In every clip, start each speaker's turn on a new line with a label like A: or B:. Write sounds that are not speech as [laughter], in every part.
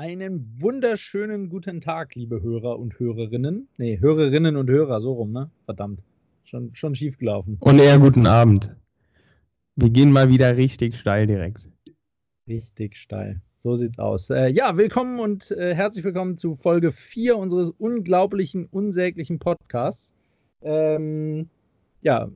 A: Einen wunderschönen guten Tag, liebe Hörer und Hörerinnen. Nee, Hörerinnen und Hörer, so rum, ne? Verdammt. Schon, schon schief gelaufen.
B: Und eher guten Abend. Wir gehen mal wieder richtig steil direkt.
A: Richtig steil. So sieht's aus. Äh, ja, willkommen und äh, herzlich willkommen zu Folge 4 unseres unglaublichen, unsäglichen Podcasts. Ähm, ja,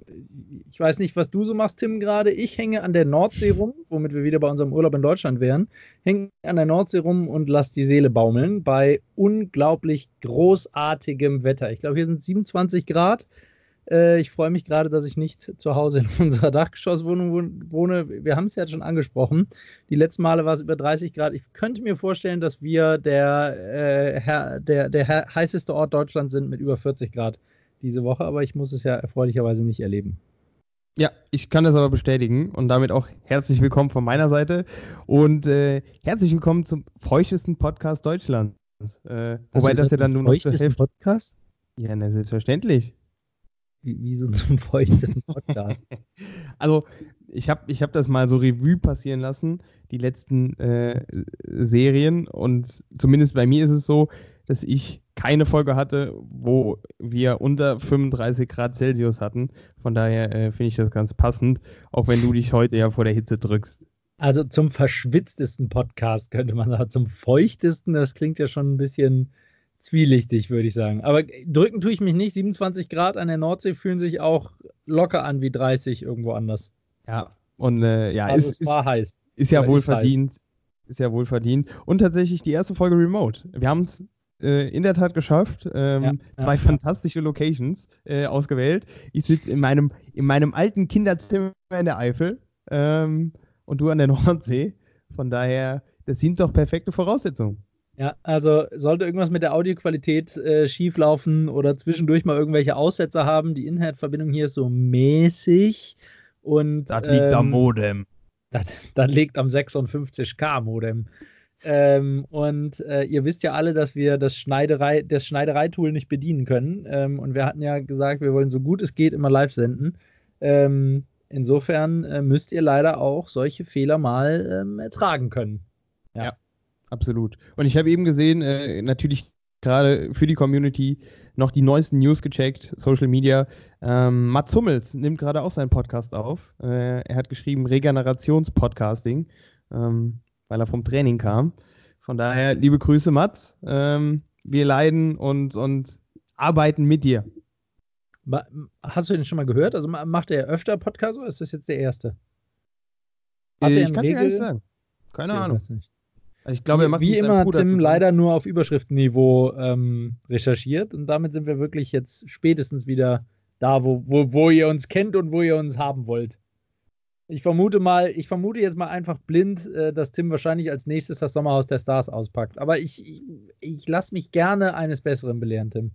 A: ich weiß nicht, was du so machst, Tim, gerade. Ich hänge an der Nordsee rum, womit wir wieder bei unserem Urlaub in Deutschland wären. Hänge an der Nordsee rum und lass die Seele baumeln bei unglaublich großartigem Wetter. Ich glaube, hier sind 27 Grad. Äh, ich freue mich gerade, dass ich nicht zu Hause in [laughs] unserer Dachgeschosswohnung wohne. Wir haben es ja schon angesprochen. Die letzten Male war es über 30 Grad. Ich könnte mir vorstellen, dass wir der, äh, der, der heißeste Ort Deutschlands sind mit über 40 Grad diese Woche, aber ich muss es ja erfreulicherweise nicht erleben.
B: Ja, ich kann das aber bestätigen und damit auch herzlich willkommen von meiner Seite und äh, herzlich willkommen zum feuchtesten Podcast Deutschlands.
A: Äh, wobei das ja dann nur noch zur Hälfte. Podcast?
B: Ja, na, selbstverständlich.
A: Wie, wieso zum feuchtesten Podcast? [laughs]
B: also, ich habe ich hab das mal so Revue passieren lassen, die letzten äh, Serien und zumindest bei mir ist es so, dass ich keine Folge hatte, wo wir unter 35 Grad Celsius hatten. Von daher äh, finde ich das ganz passend, auch wenn du dich heute ja vor der Hitze drückst.
A: Also zum verschwitztesten Podcast könnte man sagen, zum feuchtesten, das klingt ja schon ein bisschen zwielichtig, würde ich sagen. Aber drücken tue ich mich nicht. 27 Grad an der Nordsee fühlen sich auch locker an wie 30 irgendwo anders.
B: Ja, und äh, ja,
A: also ist, es war heiß.
B: Ist ja wohl verdient. Heiß. Ist ja wohl verdient. Und tatsächlich die erste Folge Remote. Wir haben es äh, in der Tat geschafft. Ähm, ja, zwei ja, fantastische Locations äh, ausgewählt. Ich sitze in meinem, in meinem alten Kinderzimmer in der Eifel ähm, und du an der [laughs] Nordsee. Von daher, das sind doch perfekte Voraussetzungen.
A: Ja, also sollte irgendwas mit der Audioqualität äh, schieflaufen oder zwischendurch mal irgendwelche Aussetzer haben, die Internetverbindung hier ist so mäßig. Und,
B: das liegt ähm, am Modem.
A: Das, das liegt am 56K Modem. Ähm, und äh, ihr wisst ja alle, dass wir das, Schneiderei, das Schneidereitool nicht bedienen können. Ähm, und wir hatten ja gesagt, wir wollen so gut es geht immer live senden. Ähm, insofern äh, müsst ihr leider auch solche Fehler mal ähm, ertragen können.
B: Ja. ja. absolut. Und ich habe eben gesehen, äh, natürlich gerade für die Community noch die neuesten News gecheckt, Social Media. Ähm, Mats Hummels nimmt gerade auch seinen Podcast auf. Äh, er hat geschrieben Regenerationspodcasting. Ähm, weil er vom Training kam. Von daher, liebe Grüße, Mats. Ähm, wir leiden und, und arbeiten mit dir.
A: Hast du den schon mal gehört? Also macht er öfter Podcast oder ist das jetzt der erste?
B: Hat ich kann es gar nicht sagen. Keine okay, Ahnung.
A: Also ich glaube, er macht Wie immer Tim zusammen. leider nur auf Überschriftenniveau ähm, recherchiert und damit sind wir wirklich jetzt spätestens wieder da, wo, wo, wo ihr uns kennt und wo ihr uns haben wollt. Ich vermute mal, ich vermute jetzt mal einfach blind, äh, dass Tim wahrscheinlich als nächstes das Sommerhaus der Stars auspackt. Aber ich, ich, ich lasse mich gerne eines Besseren belehren, Tim.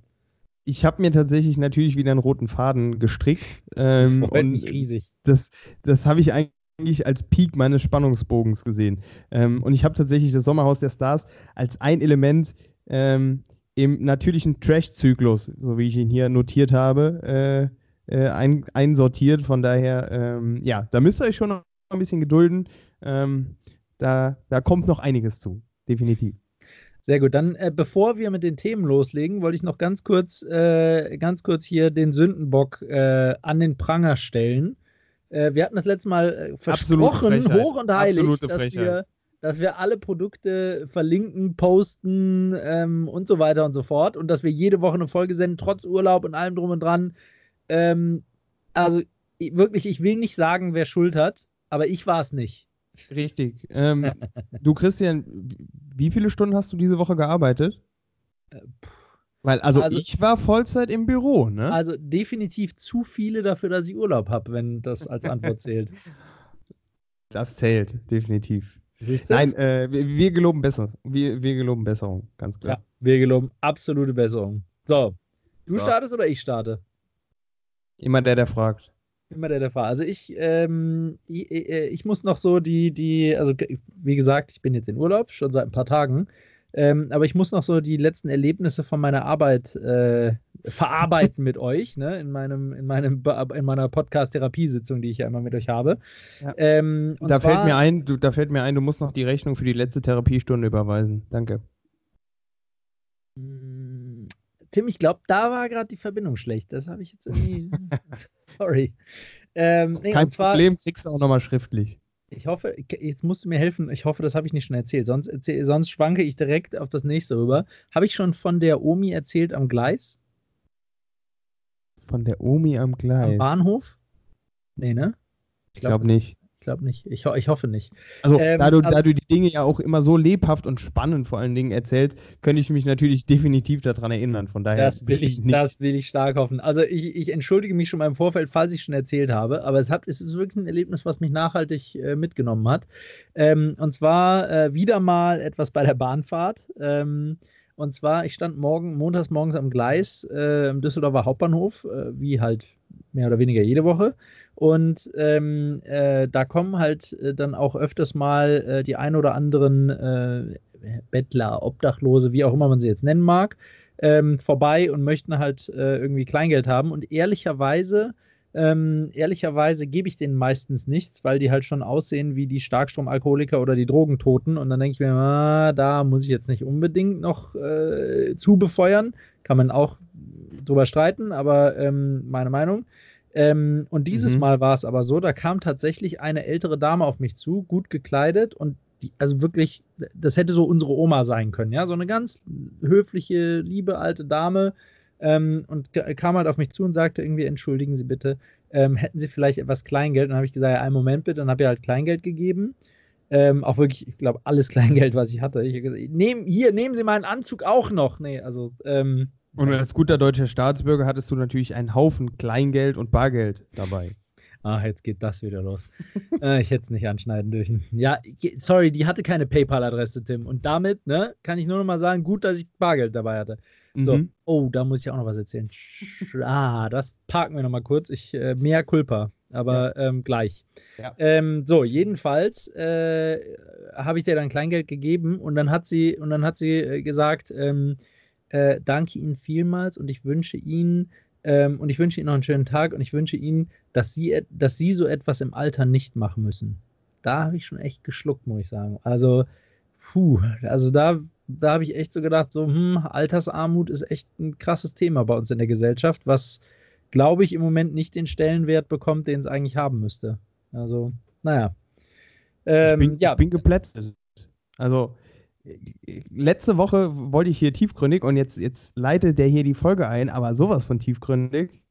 B: Ich habe mir tatsächlich natürlich wieder einen roten Faden gestrickt.
A: Ähm, [laughs] Freut und mich riesig.
B: Das, das habe ich eigentlich als Peak meines Spannungsbogens gesehen. Ähm, und ich habe tatsächlich das Sommerhaus der Stars als ein Element ähm, im natürlichen Trash-Zyklus, so wie ich ihn hier notiert habe, äh, äh, ein, einsortiert. Von daher, ähm, ja, da müsst ihr euch schon noch ein bisschen gedulden. Ähm, da, da kommt noch einiges zu, definitiv.
A: Sehr gut. Dann, äh, bevor wir mit den Themen loslegen, wollte ich noch ganz kurz, äh, ganz kurz hier den Sündenbock äh, an den Pranger stellen. Äh, wir hatten das letzte Mal äh, versprochen, hoch und heilig, dass wir, dass wir alle Produkte verlinken, posten ähm, und so weiter und so fort und dass wir jede Woche eine Folge senden, trotz Urlaub und allem drum und dran. Ähm, also wirklich, ich will nicht sagen, wer Schuld hat, aber ich war es nicht.
B: Richtig. Ähm, [laughs] du, Christian, wie viele Stunden hast du diese Woche gearbeitet? Äh, Weil, also, also, ich war Vollzeit im Büro, ne?
A: Also definitiv zu viele dafür, dass ich Urlaub habe, wenn das als Antwort zählt. [laughs]
B: Das zählt, definitiv. Nein, äh, wir, wir, geloben Besserung. Wir, wir geloben Besserung, ganz klar. Ja,
A: wir geloben absolute Besserung. So, du so. startest oder ich starte?
B: Immer der, der fragt.
A: Immer der, der fragt. Also ich, ähm, ich, äh, ich, muss noch so die, die, also wie gesagt, ich bin jetzt in Urlaub, schon seit ein paar Tagen. Ähm, aber ich muss noch so die letzten Erlebnisse von meiner Arbeit äh, verarbeiten mit [laughs] euch, ne? in, meinem, in, meinem, in meiner Podcast-Therapiesitzung, die ich ja immer mit euch habe.
B: Ja. Ähm, da, zwar, fällt mir ein, du, da fällt mir ein, du musst noch die Rechnung für die letzte Therapiestunde überweisen. Danke.
A: Tim, ich glaube, da war gerade die Verbindung schlecht. Das habe ich jetzt irgendwie. [laughs] Sorry.
B: Ähm, nee, Kein zwar, Problem, kriegst du auch nochmal schriftlich.
A: Ich hoffe, jetzt musst du mir helfen. Ich hoffe, das habe ich nicht schon erzählt. Sonst, erzähl, sonst schwanke ich direkt auf das nächste rüber. Habe ich schon von der Omi erzählt am Gleis?
B: Von der Omi am Gleis? Am
A: Bahnhof? Nee, ne?
B: Ich glaube glaub nicht
A: glaube nicht. Ich, ho ich, hoffe nicht.
B: Also, ähm, da, du, also, da du die Dinge ja auch immer so lebhaft und spannend vor allen Dingen erzählst, könnte ich mich natürlich definitiv daran erinnern. Von daher.
A: Das will ich, das will ich stark hoffen. Also, ich, ich entschuldige mich schon mal im Vorfeld, falls ich schon erzählt habe, aber es, hat, es ist wirklich ein Erlebnis, was mich nachhaltig äh, mitgenommen hat. Ähm, und zwar äh, wieder mal etwas bei der Bahnfahrt. Ähm, und zwar, ich stand morgen, montags morgens am Gleis äh, im Düsseldorfer Hauptbahnhof, äh, wie halt mehr oder weniger jede Woche. Und ähm, äh, da kommen halt äh, dann auch öfters mal äh, die ein oder anderen äh, Bettler, Obdachlose, wie auch immer man sie jetzt nennen mag, ähm, vorbei und möchten halt äh, irgendwie Kleingeld haben. Und ehrlicherweise, ähm, ehrlicherweise gebe ich denen meistens nichts, weil die halt schon aussehen wie die Starkstromalkoholiker oder die Drogentoten. Und dann denke ich mir, ah, da muss ich jetzt nicht unbedingt noch äh, zu befeuern. Kann man auch drüber streiten, aber ähm, meine Meinung. Ähm, und dieses mhm. Mal war es aber so, da kam tatsächlich eine ältere Dame auf mich zu, gut gekleidet und die, also wirklich, das hätte so unsere Oma sein können, ja, so eine ganz höfliche, liebe alte Dame ähm, und kam halt auf mich zu und sagte irgendwie, entschuldigen Sie bitte, ähm, hätten Sie vielleicht etwas Kleingeld? Und dann habe ich gesagt, ja, einen Moment bitte, dann habe ich halt Kleingeld gegeben. Ähm, auch wirklich, ich glaube, alles [laughs] Kleingeld, was ich hatte. Ich gesagt, nehm, hier, nehmen Sie meinen Anzug auch noch. Nee, also, ähm,
B: und als guter deutscher Staatsbürger hattest du natürlich einen Haufen Kleingeld und Bargeld dabei.
A: Ach, jetzt geht das wieder los. äh, ich hätte es nicht anschneiden dürfen. Ja, sorry, die hatte keine PayPal-Adresse, Tim. Und damit, ne, kann ich nur noch mal sagen, gut, dass ich Bargeld dabei hatte. So, mhm. oh, da muss ich auch noch was erzählen. Ah, das parken wir noch mal kurz. Ich, äh, mehr Culpa, aber ja. ähm, gleich. Ja. Ähm, so, jedenfalls äh, habe ich dir dann Kleingeld gegeben und dann hat sie, und dann hat sie äh, gesagt, ähm, äh, danke Ihnen vielmals und ich wünsche Ihnen ähm, und ich wünsche Ihnen noch einen schönen Tag und ich wünsche Ihnen, dass Sie, dass Sie so etwas im Alter nicht machen müssen. Da habe ich schon echt geschluckt, muss ich sagen. Also, puh, also da, da habe ich echt so gedacht, so, hm, Altersarmut ist echt ein krasses Thema bei uns in der Gesellschaft, was, glaube ich, im Moment nicht den Stellenwert bekommt, den es eigentlich haben müsste. Also, naja.
B: Ähm, ich, bin, ja. ich bin geplättet. Also, letzte Woche wollte ich hier tiefgründig und jetzt, jetzt leitet der hier die Folge ein, aber sowas von tiefgründig.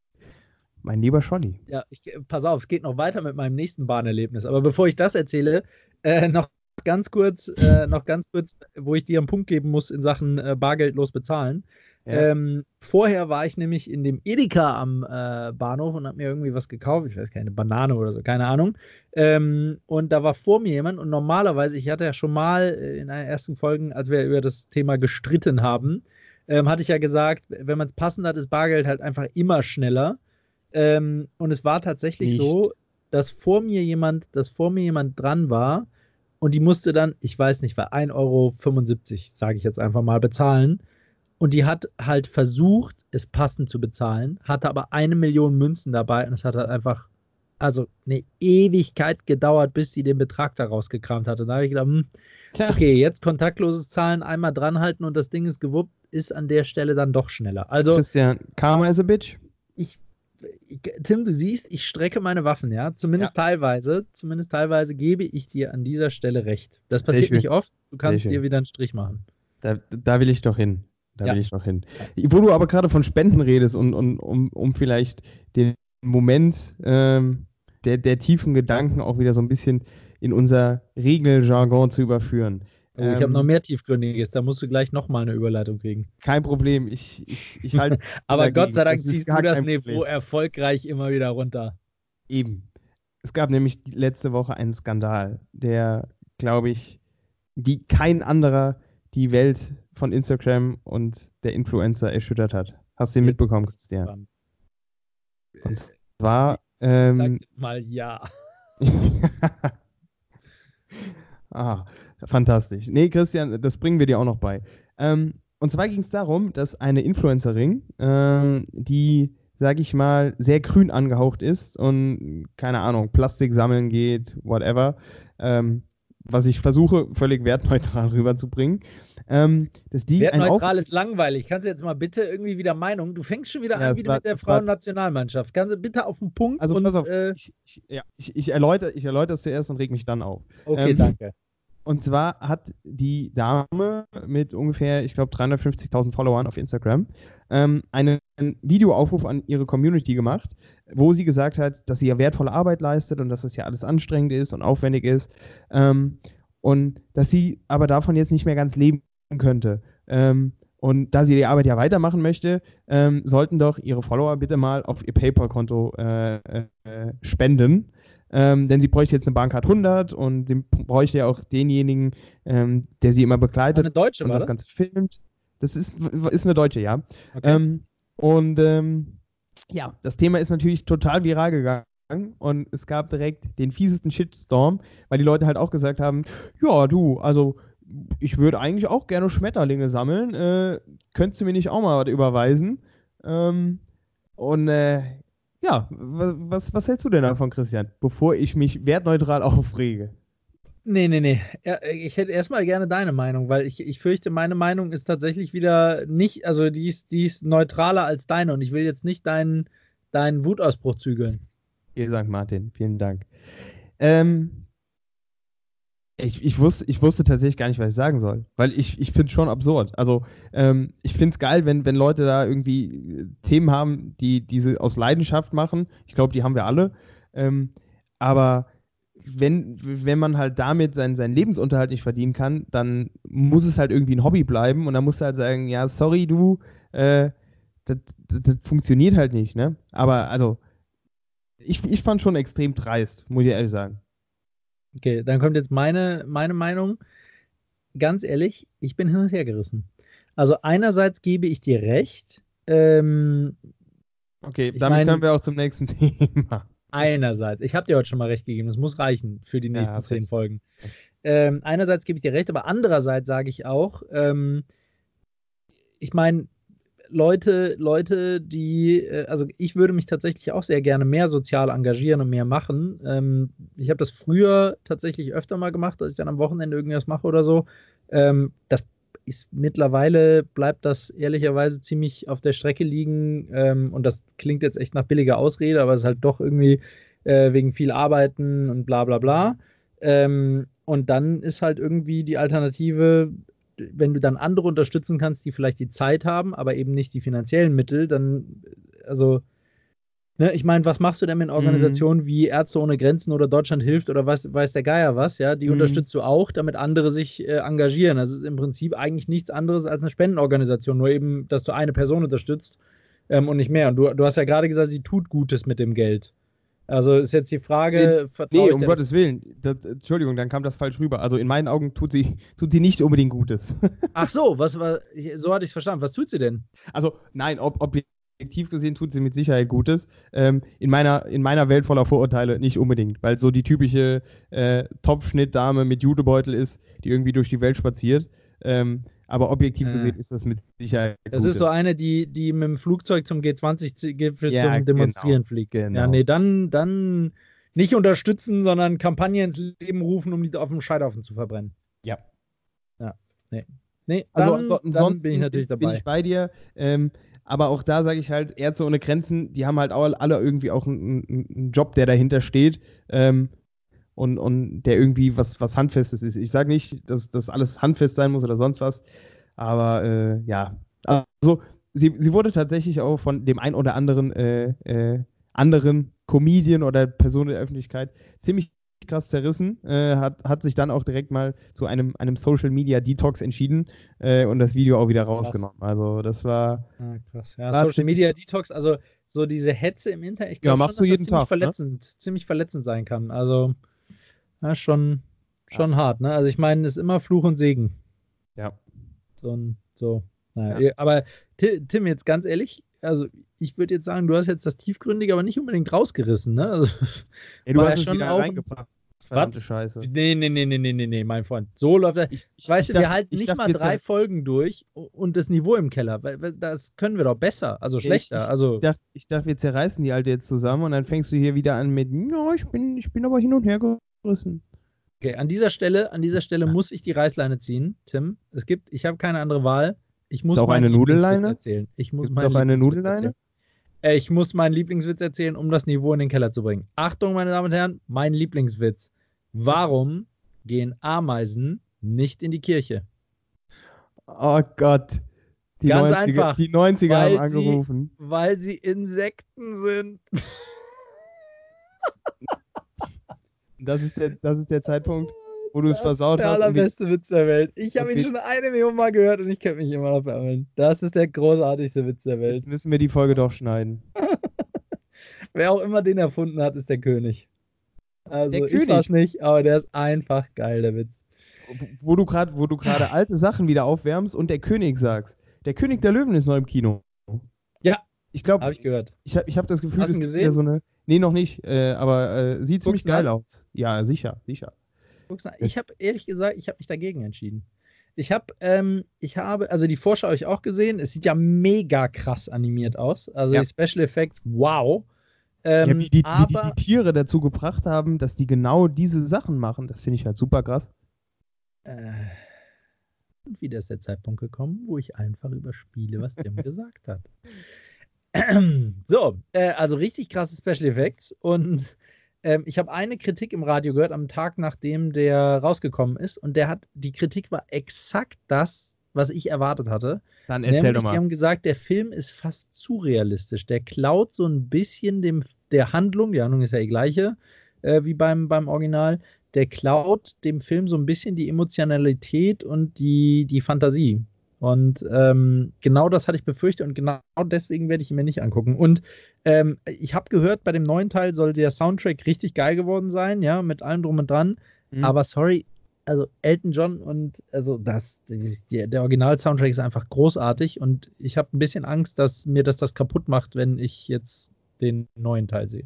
B: Mein lieber Scholli.
A: Ja, ich, pass auf, es geht noch weiter mit meinem nächsten Bahnerlebnis. Aber bevor ich das erzähle, äh, noch ganz kurz, äh, noch ganz kurz, wo ich dir einen Punkt geben muss in Sachen äh, bargeldlos bezahlen. Ähm, vorher war ich nämlich in dem Edeka am äh, Bahnhof und habe mir irgendwie was gekauft. Ich weiß keine Banane oder so, keine Ahnung. Ähm, und da war vor mir jemand und normalerweise, ich hatte ja schon mal in einer ersten Folge, als wir über das Thema gestritten haben, ähm, hatte ich ja gesagt, wenn man es passend hat, ist Bargeld halt einfach immer schneller. Ähm, und es war tatsächlich Nicht. so, dass vor mir jemand, dass vor mir jemand dran war und die musste dann, ich weiß nicht, war 1,75 Euro, sage ich jetzt einfach mal, bezahlen. Und die hat halt versucht, es passend zu bezahlen, hatte aber eine Million Münzen dabei und es hat halt einfach, also eine Ewigkeit gedauert, bis sie den Betrag da rausgekramt hatte. Da habe ich gedacht, hm, okay, jetzt kontaktloses Zahlen einmal dranhalten und das Ding ist gewuppt, ist an der Stelle dann doch schneller. Also,
B: Christian, Karma is a bitch.
A: Ich, Tim, du siehst, ich strecke meine Waffen, ja. Zumindest ja. teilweise, zumindest teilweise gebe ich dir an dieser Stelle recht. Das passiert nicht oft. Du kannst dir wieder einen Strich machen.
B: Da, da will ich doch hin. Da ja. will ich noch hin. Wo du aber gerade von Spenden redest und, und um, um vielleicht den Moment ähm, der, der tiefen Gedanken auch wieder so ein bisschen in unser Regeljargon zu überführen.
A: Oh, ich ähm, habe noch mehr Tiefgründiges, da musst du gleich nochmal eine Überleitung kriegen.
B: Kein Problem, ich, ich, ich halte. [laughs]
A: aber dagegen. Gott sei Dank das ziehst du das Niveau erfolgreich immer wieder runter.
B: Eben. Es gab nämlich letzte Woche einen Skandal, der, glaube ich, wie kein anderer die Welt von Instagram und der Influencer erschüttert hat. Hast du den mitbekommen, Christian? Und zwar. Ähm,
A: Sag mal ja. [laughs]
B: ah, Fantastisch. Nee, Christian, das bringen wir dir auch noch bei. Ähm, und zwar ging es darum, dass eine Influencerin, äh, die, sag ich mal, sehr grün angehaucht ist und, keine Ahnung, Plastik sammeln geht, whatever, ähm, was ich versuche, völlig wertneutral [laughs] rüberzubringen. Ähm, dass die
A: Wertneutral ist langweilig. Kannst du jetzt mal bitte irgendwie wieder Meinung? Du fängst schon wieder ja, an, wieder war, mit der Frauennationalmannschaft. Kannst du bitte auf den Punkt?
B: Also, und, pass auf, äh, ich, ich, ja, ich, ich, erläutere, ich erläutere es zuerst und reg mich dann auf.
A: Okay, ähm, danke.
B: Und zwar hat die Dame mit ungefähr, ich glaube, 350.000 Followern auf Instagram ähm, einen Videoaufruf an ihre Community gemacht, wo sie gesagt hat, dass sie ja wertvolle Arbeit leistet und dass das ja alles anstrengend ist und aufwendig ist. Ähm, und dass sie aber davon jetzt nicht mehr ganz leben könnte. Ähm, und da sie die Arbeit ja weitermachen möchte, ähm, sollten doch ihre Follower bitte mal auf ihr PayPal-Konto äh, äh, spenden. Ähm, denn sie bräuchte jetzt eine Bankcard 100 und sie bräuchte ja auch denjenigen, ähm, der sie immer begleitet
A: eine Deutsche,
B: und das,
A: das
B: Ganze filmt. Das ist, ist eine Deutsche, ja. Okay. Ähm, und ähm, ja, das Thema ist natürlich total viral gegangen und es gab direkt den fiesesten Shitstorm, weil die Leute halt auch gesagt haben, ja, du, also ich würde eigentlich auch gerne Schmetterlinge sammeln. Äh, könntest du mir nicht auch mal was überweisen? Ähm, und äh, ja, was, was hältst du denn davon, Christian, bevor ich mich wertneutral [laughs] aufrege?
A: Nee, nee, nee. Ich hätte erstmal gerne deine Meinung, weil ich, ich fürchte, meine Meinung ist tatsächlich wieder nicht, also die ist, die ist neutraler als deine und ich will jetzt nicht deinen, deinen Wutausbruch zügeln.
B: Ihr St. Martin, vielen Dank. Ähm, ich, ich, wusste, ich wusste tatsächlich gar nicht, was ich sagen soll. Weil ich, ich finde es schon absurd. Also, ähm, ich finde es geil, wenn, wenn Leute da irgendwie äh, Themen haben, die diese aus Leidenschaft machen. Ich glaube, die haben wir alle. Ähm, aber wenn, wenn man halt damit seinen, seinen Lebensunterhalt nicht verdienen kann, dann muss es halt irgendwie ein Hobby bleiben. Und dann musst du halt sagen: Ja, sorry, du, äh, das, das, das funktioniert halt nicht. Ne? Aber also, ich, ich fand schon extrem dreist, muss ich ehrlich sagen.
A: Okay, dann kommt jetzt meine, meine Meinung. Ganz ehrlich, ich bin hin und her gerissen. Also einerseits gebe ich dir recht. Ähm,
B: okay, damit mein, können wir auch zum nächsten [laughs] Thema.
A: Einerseits, ich habe dir heute schon mal recht gegeben, das muss reichen für die nächsten ja, zehn recht. Folgen. Ähm, einerseits gebe ich dir recht, aber andererseits sage ich auch, ähm, ich meine, Leute, Leute, die, äh, also ich würde mich tatsächlich auch sehr gerne mehr sozial engagieren und mehr machen. Ähm, ich habe das früher tatsächlich öfter mal gemacht, dass ich dann am Wochenende irgendwas mache oder so. Ähm, das ist mittlerweile bleibt das ehrlicherweise ziemlich auf der Strecke liegen. Ähm, und das klingt jetzt echt nach billiger Ausrede, aber es ist halt doch irgendwie äh, wegen viel Arbeiten und bla bla bla. Ähm, und dann ist halt irgendwie die Alternative, wenn du dann andere unterstützen kannst, die vielleicht die Zeit haben, aber eben nicht die finanziellen Mittel, dann, also, ne, ich meine, was machst du denn mit mhm. Organisationen mhm. wie Ärzte ohne Grenzen oder Deutschland hilft oder was, weiß der Geier was, ja, die mhm. unterstützt du auch, damit andere sich äh, engagieren. Das ist im Prinzip eigentlich nichts anderes als eine Spendenorganisation, nur eben, dass du eine Person unterstützt ähm, und nicht mehr. Und du, du hast ja gerade gesagt, sie tut Gutes mit dem Geld. Also ist jetzt die Frage.
B: Nee, nee um Gottes Willen. Das, Entschuldigung, dann kam das falsch rüber. Also in meinen Augen tut sie, tut sie nicht unbedingt Gutes. [laughs]
A: Ach so, was war, so hatte ich es verstanden. Was tut sie denn?
B: Also nein, ob, objektiv gesehen tut sie mit Sicherheit Gutes. Ähm, in, meiner, in meiner Welt voller Vorurteile nicht unbedingt, weil so die typische äh, Topfschnittdame mit Judebeutel ist, die irgendwie durch die Welt spaziert. Ähm, aber objektiv gesehen ist das mit Sicherheit.
A: Das Gutes. ist so eine, die, die mit dem Flugzeug zum G20-Gipfel ja, zum Demonstrieren genau, fliegt. Genau. Ja, nee, dann, dann nicht unterstützen, sondern Kampagne ins Leben rufen, um die auf dem Scheiterhaufen zu verbrennen.
B: Ja.
A: Ja, nee. Nee,
B: also dann, also, dann bin ich natürlich dabei. Bin ich bei dir. Ähm, aber auch da sage ich halt, Ärzte ohne Grenzen, die haben halt auch alle irgendwie auch einen, einen Job, der dahinter steht. Ähm, und, und der irgendwie was, was Handfestes ist. Ich sage nicht, dass das alles handfest sein muss oder sonst was, aber äh, ja. Also, sie, sie wurde tatsächlich auch von dem ein oder anderen äh, äh, anderen Comedian oder Person der Öffentlichkeit ziemlich krass zerrissen, äh, hat, hat sich dann auch direkt mal zu einem, einem Social Media Detox entschieden äh, und das Video auch wieder rausgenommen. Krass. Also das war.
A: Ah, krass. Ja, Social Media Detox, also so diese Hetze im Internet, ich
B: glaube ja, schon, dass
A: das
B: ziemlich Tag, ne?
A: verletzend, ne? ziemlich verletzend sein kann. Also ja, schon, schon ja. hart, ne? Also ich meine, es ist immer Fluch und Segen.
B: Ja.
A: So, so. Naja, ja. aber Tim, jetzt ganz ehrlich, also ich würde jetzt sagen, du hast jetzt das tiefgründige, aber nicht unbedingt rausgerissen, ne? Also,
B: ja, du hast es schon auch, reingebracht. Verdammte Scheiße.
A: Nee, nee, nee, nee, nee, nee, mein Freund. So läuft er.
B: Ich, ich,
A: Weißt
B: ich
A: du, wir halten
B: ich
A: nicht mal drei Folgen durch und das Niveau im Keller. Das können wir doch besser, also schlechter.
B: ich,
A: Also
B: ich, dachte, ich dachte, wir zerreißen die Alte jetzt zusammen und dann fängst du hier wieder an mit, ja, ich bin, ich bin aber hin und her gerissen.
A: Okay, an dieser Stelle, an dieser Stelle muss ich die Reißleine ziehen, Tim. Es gibt, ich habe keine andere Wahl. Ich muss
B: auch
A: meinen
B: eine Nudelleine?
A: erzählen. Ich muss
B: auch eine Nudelleine?
A: Äh, Ich muss meinen Lieblingswitz erzählen, um das Niveau in den Keller zu bringen. Achtung, meine Damen und Herren, mein Lieblingswitz. Warum gehen Ameisen nicht in die Kirche?
B: Oh Gott. Die
A: Ganz
B: 90er,
A: einfach,
B: Die 90er haben
A: weil sie-
B: angerufen.
A: Weil sie Insekten sind. [laughs]
B: Das ist der, das ist der Zeitpunkt, wo du es versaut
A: der
B: hast. die-
A: allerbeste Witz der Welt. Ich habe ihn schon eine Million Mal gehört und ich kenne mich immer noch beammeln. Das ist der großartigste Witz der Welt.
B: Jetzt müssen wir die Folge doch schneiden. [laughs]
A: Wer auch immer den erfunden hat, ist der König. Also
B: Der
A: ich
B: König?
A: weiß nicht, aber der ist einfach geil, der Witz.
B: Wo- Wo du gerade, wo du gerade alte Sachen wieder aufwärmst und der König sagst. Der König der Löwen ist neu im Kino.
A: Ja.
B: Ich glaube,
A: Habe ich gehört.
B: ich habe ich hab das Gefühl,
A: Hast
B: das ist
A: gesehen?
B: wieder so eine. Nee, noch nicht, äh, aber äh, sieht ziemlich
A: Guckst du
B: geil aus. Ja, sicher, sicher.
A: Guck's. Ich habe ehrlich gesagt, ich habe mich dagegen entschieden. Ich habe, ähm, ich habe, also die Vorschau habe ich auch gesehen. Es sieht ja mega krass animiert aus. Also
B: Ja.
A: die Special Effects, wow. Ähm,
B: ja, wie, die, wie
A: aber
B: die die Tiere dazu gebracht haben, dass die genau diese Sachen machen, das finde ich halt super krass.
A: Äh, und wieder ist der Zeitpunkt gekommen, wo ich einfach überspiele, was Tim [laughs] gesagt hat. [clears throat] so, äh, also richtig krasse Special Effects. Und ähm, ich habe eine Kritik im Radio gehört am Tag, nachdem der rausgekommen ist. Und der hat, die Kritik war exakt das, was ich erwartet hatte.
B: Dann erzähl
A: Nämlich,
B: doch
A: Die
B: mal.
A: haben gesagt, der Film ist fast zu realistisch. Der klaut so ein bisschen dem, der Handlung, die Handlung ist ja die gleiche äh, wie beim, beim Original, der klaut dem Film so ein bisschen die Emotionalität und die, die Fantasie. Und ähm, genau das hatte ich befürchtet und genau deswegen werde ich ihn mir nicht angucken. Und ähm, ich habe gehört, bei dem neuen Teil soll der Soundtrack richtig geil geworden sein, ja, mit allem drum und dran.
B: Mhm.
A: Aber sorry, also Elton John und also das, der, der Original-Soundtrack ist einfach großartig und ich habe ein bisschen Angst, dass mir das das kaputt macht, wenn ich jetzt den neuen Teil sehe.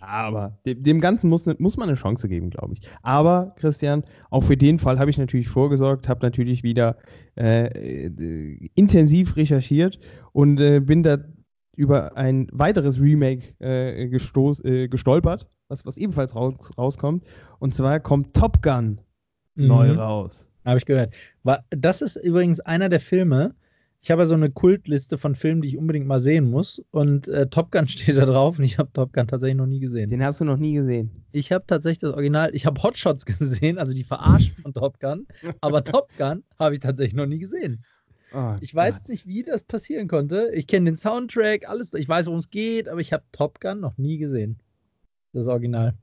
B: Ja, aber dem, dem Ganzen muss, ne, muss man eine Chance geben, glaube ich. Aber, Christian, auch für den Fall habe ich natürlich vorgesorgt, habe natürlich wieder äh, äh, intensiv recherchiert und äh, bin da über ein weiteres Remake äh, gestoß, äh, gestolpert, was, was ebenfalls raus, rauskommt. Und zwar kommt Top Gun neu
A: Mhm.
B: raus.
A: Habe ich gehört. Das ist übrigens einer der Filme. Ich habe ja so eine Kultliste von Filmen, die ich unbedingt mal sehen muss. Und äh, Top Gun [laughs] steht da drauf und ich habe Top Gun tatsächlich noch nie gesehen.
B: Den hast du noch nie gesehen.
A: Ich habe tatsächlich das Original, ich habe Hotshots [laughs] gesehen, also die Verarscht von Top Gun. Aber Top Gun habe ich tatsächlich noch nie gesehen.
B: Oh
A: Ich weiß
B: Gott.
A: nicht, wie das passieren konnte. Ich kenne den Soundtrack, alles. Ich weiß, worum es geht, aber ich habe Top Gun noch nie gesehen. Das Original.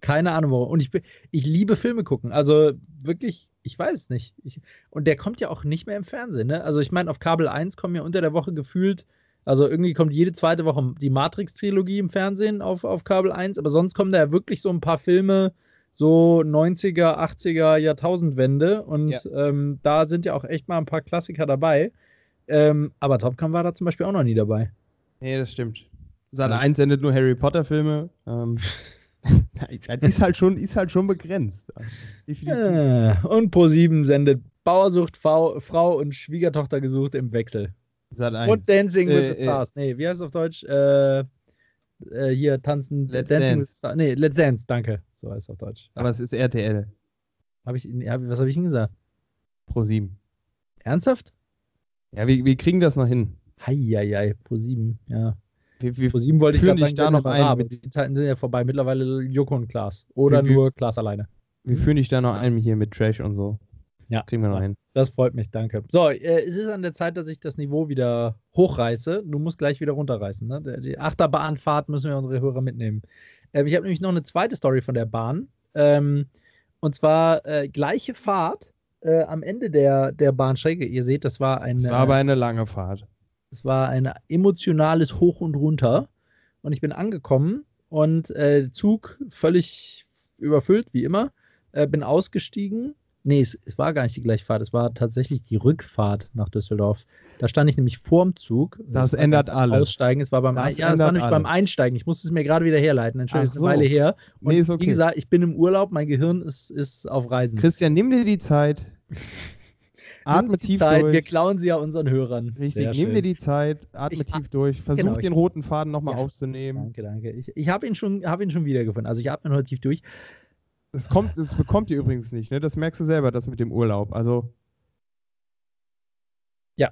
A: Keine Ahnung warum. Und ich, bin- ich liebe Filme gucken. Also wirklich, ich weiß es nicht. Ich, und der kommt ja auch nicht mehr im Fernsehen. Ne? Also ich meine, auf Kabel 1 kommen ja unter der Woche gefühlt, also irgendwie kommt jede zweite Woche die Matrix-Trilogie im Fernsehen auf, auf Kabel 1, aber sonst kommen da ja wirklich so ein paar Filme, so 90er, 80er, Jahrtausendwende. Und
B: Ja.
A: ähm, da sind ja auch echt mal ein paar Klassiker dabei. Ähm, aber Top Gun war da zum Beispiel auch noch nie dabei.
B: Nee, das stimmt. Sat
A: Ja.
B: 1 sendet nur Harry Potter Filme. Ähm, [laughs] das ist halt schon, ist halt schon begrenzt.
A: Äh, und Pro7 sendet Bauersucht, Frau, Frau und Schwiegertochter gesucht im Wechsel.
B: Sat 1.
A: Und Dancing
B: Äh,
A: with the
B: äh.
A: Stars. Nee, wie heißt es auf Deutsch? Äh, äh, hier tanzen.
B: Let's
A: Dancing
B: Dance.
A: with the Stars. Nee, Let's Dance, danke. So heißt es auf Deutsch.
B: Aber es ist RTL
A: Hab ich, was habe ich denn gesagt?
B: Pro 7.
A: Ernsthaft?
B: Ja, wir, wir kriegen das noch hin.
A: Heieiei, Pro7, ja.
B: Wir, wir,
A: Pro7 wollte ich gerade sagen,
B: da noch ein
A: aber die Zeiten sind ja vorbei. Mittlerweile Joko und Klaas. Oder
B: wir-
A: nur Klaas alleine.
B: wir führen dich da noch ein hier mit Trash und so.
A: Ja.
B: Kriegen wir noch hin.
A: Das freut mich, danke. So, äh, es ist an der Zeit, dass ich das Niveau wieder hochreiße. Du musst gleich wieder runterreißen. Ne? Die Achterbahnfahrt müssen wir unsere Hörer mitnehmen. Ähm, ich habe nämlich noch eine zweite Story von der Bahn. Ähm, und zwar äh, gleiche Fahrt äh, am Ende der, der Bahnstrecke. Ihr seht, das war ein,
B: Es war aber eine lange Fahrt.
A: Es war ein emotionales Hoch und Runter. Und ich bin angekommen und äh, Zug völlig überfüllt, wie immer. Äh, bin ausgestiegen. nee, es, es, war gar nicht die gleiche Fahrt, es war tatsächlich die Rückfahrt nach Düsseldorf. Da stand ich nämlich vorm Zug.
B: Das, das ändert alles.
A: Aussteigen, es war beim, das ja, es war nämlich beim Einsteigen. Ich musste es mir gerade wieder herleiten. Entschuldigung, so. ist eine Weile her. Und nee, okay. wie gesagt, ich bin im Urlaub, mein Gehirn ist, ist auf Reisen.
B: Christian, nimm dir die Zeit. [laughs]
A: Atme tief Zeit. durch. Wir klauen sie ja unseren Hörern.
B: Richtig, Sehr nimm schön. dir die Zeit, atme ich, tief durch, versuch genau, den roten Faden nochmal ja, aufzunehmen.
A: Danke, danke. Ich, ich habe ihn, schon, hab ihn schon wiedergefunden. Also ich atme noch tief durch.
B: Das, kommt, das bekommt ihr übrigens nicht, ne? Das merkst du selber, das mit dem Urlaub. Also.
A: Ja.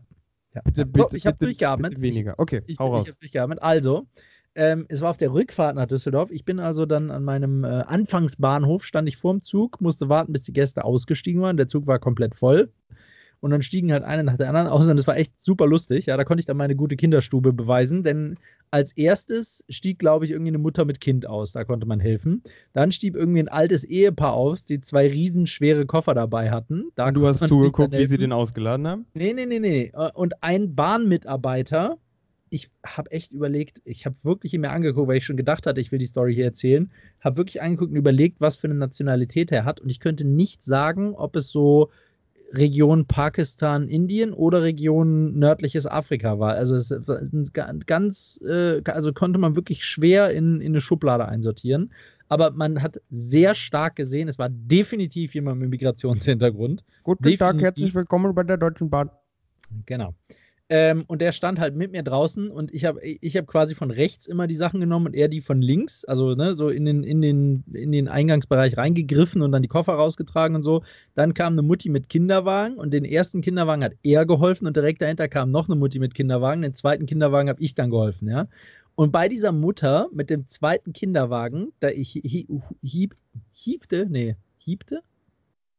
A: ja. Bitte, bitte, so, ich habe durchgeatmet.
B: Bitte weniger. Okay,
A: ich, hau ich, raus. Ich habe durchgeatmet. Also, ähm, es war auf der Rückfahrt nach Düsseldorf. Ich bin also dann an meinem äh, Anfangsbahnhof, stand ich vorm Zug, musste warten, bis die Gäste ausgestiegen waren. Der Zug war komplett voll. Und dann stiegen halt eine nach der anderen aus und das war echt super lustig. Ja, da konnte ich dann meine gute Kinderstube beweisen, denn als erstes stieg, glaube ich, irgendwie eine Mutter mit Kind aus. Da konnte man helfen. Dann stieg irgendwie ein altes Ehepaar aus, die zwei riesenschwere Koffer dabei hatten. Da
B: du hast zugeguckt, wie sie den ausgeladen haben?
A: Nee, nee, nee, nee. Und ein Bahnmitarbeiter, ich habe echt überlegt, ich habe wirklich mir angeguckt, weil ich schon gedacht hatte, ich will die Story hier erzählen, habe wirklich angeguckt und überlegt, was für eine Nationalität er hat. Und ich könnte nicht sagen, ob es so Region Pakistan, Indien oder Region nördliches Afrika war. Also es ist ganz, äh, also konnte man wirklich schwer in, in eine Schublade einsortieren. Aber man hat sehr stark gesehen, es war definitiv jemand mit Migrationshintergrund.
B: Guten definitiv. Tag, herzlich willkommen bei der Deutschen Bahn.
A: Genau. Ähm, und der stand halt mit mir draußen und ich habe ich hab quasi von rechts immer die Sachen genommen und er die von links, also ne, so in den, in, den, in den Eingangsbereich reingegriffen und dann die Koffer rausgetragen und so. Dann kam eine Mutti mit Kinderwagen und den ersten Kinderwagen hat er geholfen und direkt dahinter kam noch eine Mutti mit Kinderwagen. Den zweiten Kinderwagen habe ich dann geholfen, ja. Und bei dieser Mutter mit dem zweiten Kinderwagen, da ich hieb, hiebte, nee, hiebte?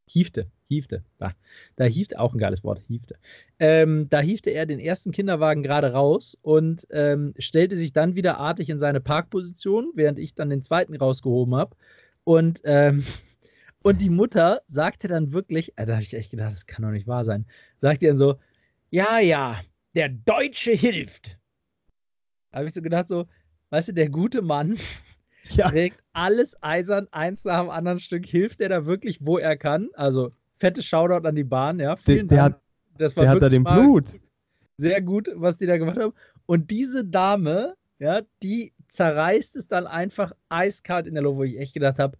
A: Hiefte, hiefte, da, da hiefte, auch ein geiles Wort, hiefte. Ähm, da hiefte er den ersten Kinderwagen gerade raus und ähm, stellte sich dann wieder artig in seine Parkposition, während ich dann den zweiten rausgehoben habe. Und, ähm, [laughs] und die Mutter sagte dann wirklich, also da habe ich echt gedacht, das kann doch nicht wahr sein, sagte dann so, ja, ja, der Deutsche hilft. Da habe ich so gedacht, so, weißt du, der gute Mann [laughs] ja. trägt alles eisern, eins nach dem anderen Stück, hilft er da wirklich, wo er kann. Also fettes Shoutout an die Bahn, ja.
B: Vielen der, Dank. Hat, das war der hat da den Blut.
A: Sehr gut, was die da gemacht haben. Und diese Dame, ja, die zerreißt es dann einfach eiskalt in der Luft, wo ich echt gedacht habe,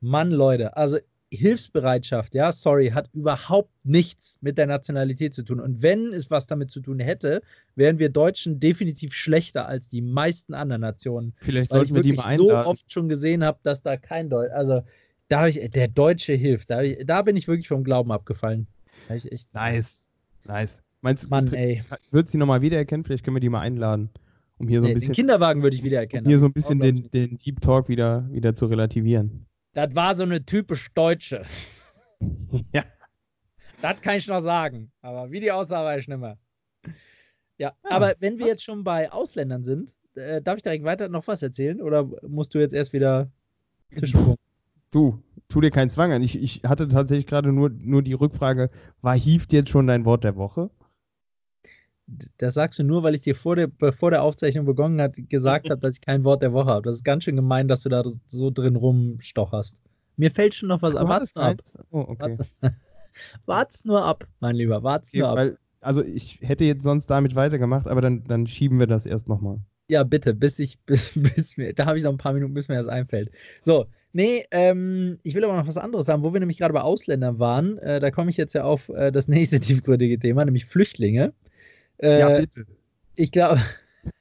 A: Mann, Leute, also Hilfsbereitschaft, ja, sorry, hat überhaupt nichts mit der Nationalität zu tun. Und wenn es was damit zu tun hätte, wären wir Deutschen definitiv schlechter als die meisten anderen Nationen.
B: Vielleicht sollten wir die mal
A: einladen. so oft schon gesehen habe, dass da kein Deutsch, also da habe ich, der Deutsche hilft, da, ich, da, bin ich wirklich vom Glauben abgefallen.
B: Ich echt nice, nice. Meinst du,
A: Mann, ey.
B: Wird sie nochmal wiedererkennen? Vielleicht können wir die mal einladen. Um hier so ein nee, bisschen.
A: Den Kinderwagen würde ich wiedererkennen.
B: Um hier so ein bisschen den, den Deep Talk wieder, wieder zu relativieren.
A: Das war so eine typisch Deutsche. [laughs]
B: ja. [laughs]
A: Das kann ich noch sagen. Aber wie die aussah, weiß ich nicht mehr. Ja, ja. aber wenn wir jetzt schon bei Ausländern sind, äh, darf ich direkt weiter noch was erzählen oder musst du jetzt erst wieder Zwischenpunkt?
B: Du, tu dir keinen Zwang an. Ich, ich hatte tatsächlich gerade nur, nur die Rückfrage, war hieft jetzt schon dein Wort der Woche?
A: Das sagst du nur, weil ich dir vor der, bevor der Aufzeichnung begonnen hat, gesagt habe, dass ich kein Wort der Woche habe. Das ist ganz schön gemein, dass du da so drin rumstocherst. Mir fällt schon noch was ab. Wart's nur ab. Oh, okay. [laughs] Wart's nur ab, mein Lieber. Wart's okay, nur ab. Weil,
B: also ich hätte jetzt sonst damit weitergemacht, aber dann, dann schieben wir das erst nochmal.
A: Ja, bitte, bis ich, [laughs] bis, bis mir, da habe ich noch ein paar Minuten, bis mir das einfällt. So, nee, ähm, ich will aber noch was anderes sagen, wo wir nämlich gerade bei Ausländern waren. Äh, da komme ich jetzt ja auf äh, das nächste [laughs] tiefgründige Thema, nämlich Flüchtlinge. Äh, ja, bitte. Ich glaube. [laughs]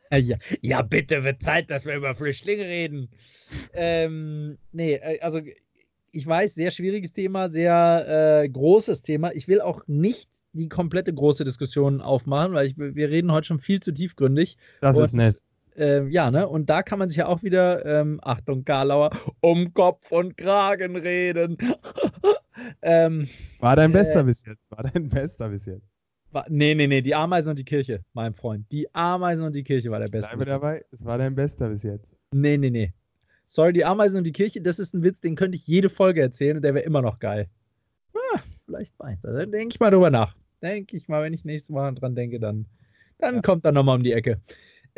A: Ja, ja, bitte, wird Zeit, dass wir über Flüchtlinge reden. Ähm, nee, äh, also ich weiß, sehr schwieriges Thema, sehr äh, großes Thema. Ich will auch nicht die komplette große Diskussion aufmachen, weil ich, wir reden heute schon viel zu tiefgründig.
B: Das und, ist nett.
A: Äh, ja, ne? Und da kann man sich ja auch wieder, ähm, Achtung, Karlauer, um Kopf und Kragen reden. [laughs]
B: ähm, War dein bester äh, bis jetzt. War dein bester bis jetzt.
A: Nee, nee, nee, die Ameisen und die Kirche, mein Freund. Die Ameisen und die Kirche war der beste.
B: Bleibe dabei, es war dein bester bis jetzt.
A: Nee, nee, nee. Sorry, die Ameisen und die Kirche, das ist ein Witz, den könnte ich jede Folge erzählen und der wäre immer noch geil. Ah, vielleicht war ich da. Dann denke ich mal drüber nach. Denke ich mal, wenn ich nächstes Mal dran denke, dann, dann ja. kommt er nochmal um die Ecke.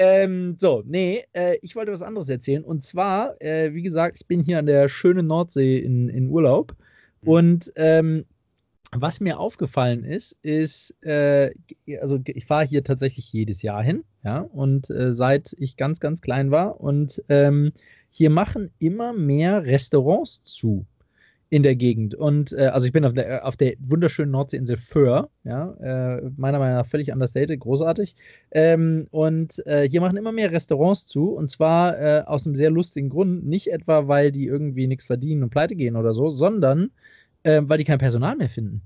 A: Ähm, so, nee, äh, ich wollte was anderes erzählen. Und zwar, äh, wie gesagt, ich bin hier an der schönen Nordsee in, in Urlaub. Mhm. Und ähm, was mir aufgefallen ist, ist, äh, also ich fahre hier tatsächlich jedes Jahr hin, ja, und äh, seit ich ganz, ganz klein war und ähm, hier machen immer mehr Restaurants zu in der Gegend. Und äh, also ich bin auf der, auf der wunderschönen Nordseeinsel Föhr, ja, äh, meiner Meinung nach völlig understated, großartig. Ähm, und äh, hier machen immer mehr Restaurants zu und zwar äh, aus einem sehr lustigen Grund, nicht etwa, weil die irgendwie nichts verdienen und pleite gehen oder so, sondern äh, weil die kein Personal mehr finden.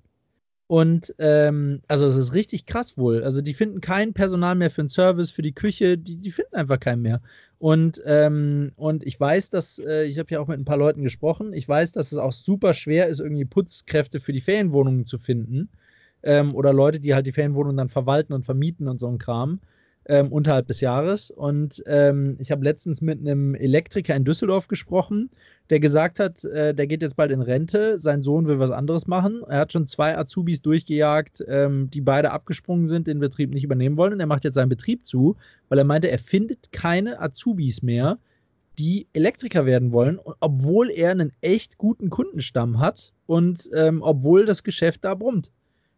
A: Und ähm, also es ist richtig krass wohl. Also die finden kein Personal mehr für den Service, für die Küche, die, die finden einfach keinen mehr. Und, ähm, und ich weiß, dass, äh, ich habe ja auch mit ein paar Leuten gesprochen, ich weiß, dass es auch super schwer ist, irgendwie Putzkräfte für die Ferienwohnungen zu finden. Ähm, oder Leute, die halt die Ferienwohnungen dann verwalten und vermieten und so ein Kram ähm, unterhalb des Jahres. Und ähm, ich habe letztens mit einem Elektriker in Düsseldorf gesprochen, der gesagt hat, äh, der geht jetzt bald in Rente, sein Sohn will was anderes machen. Er hat schon zwei Azubis durchgejagt, ähm, die beide abgesprungen sind, den Betrieb nicht übernehmen wollen. Und er macht jetzt seinen Betrieb zu, weil er meinte, er findet keine Azubis mehr, die Elektriker werden wollen, obwohl er einen echt guten Kundenstamm hat und ähm, obwohl das Geschäft da brummt.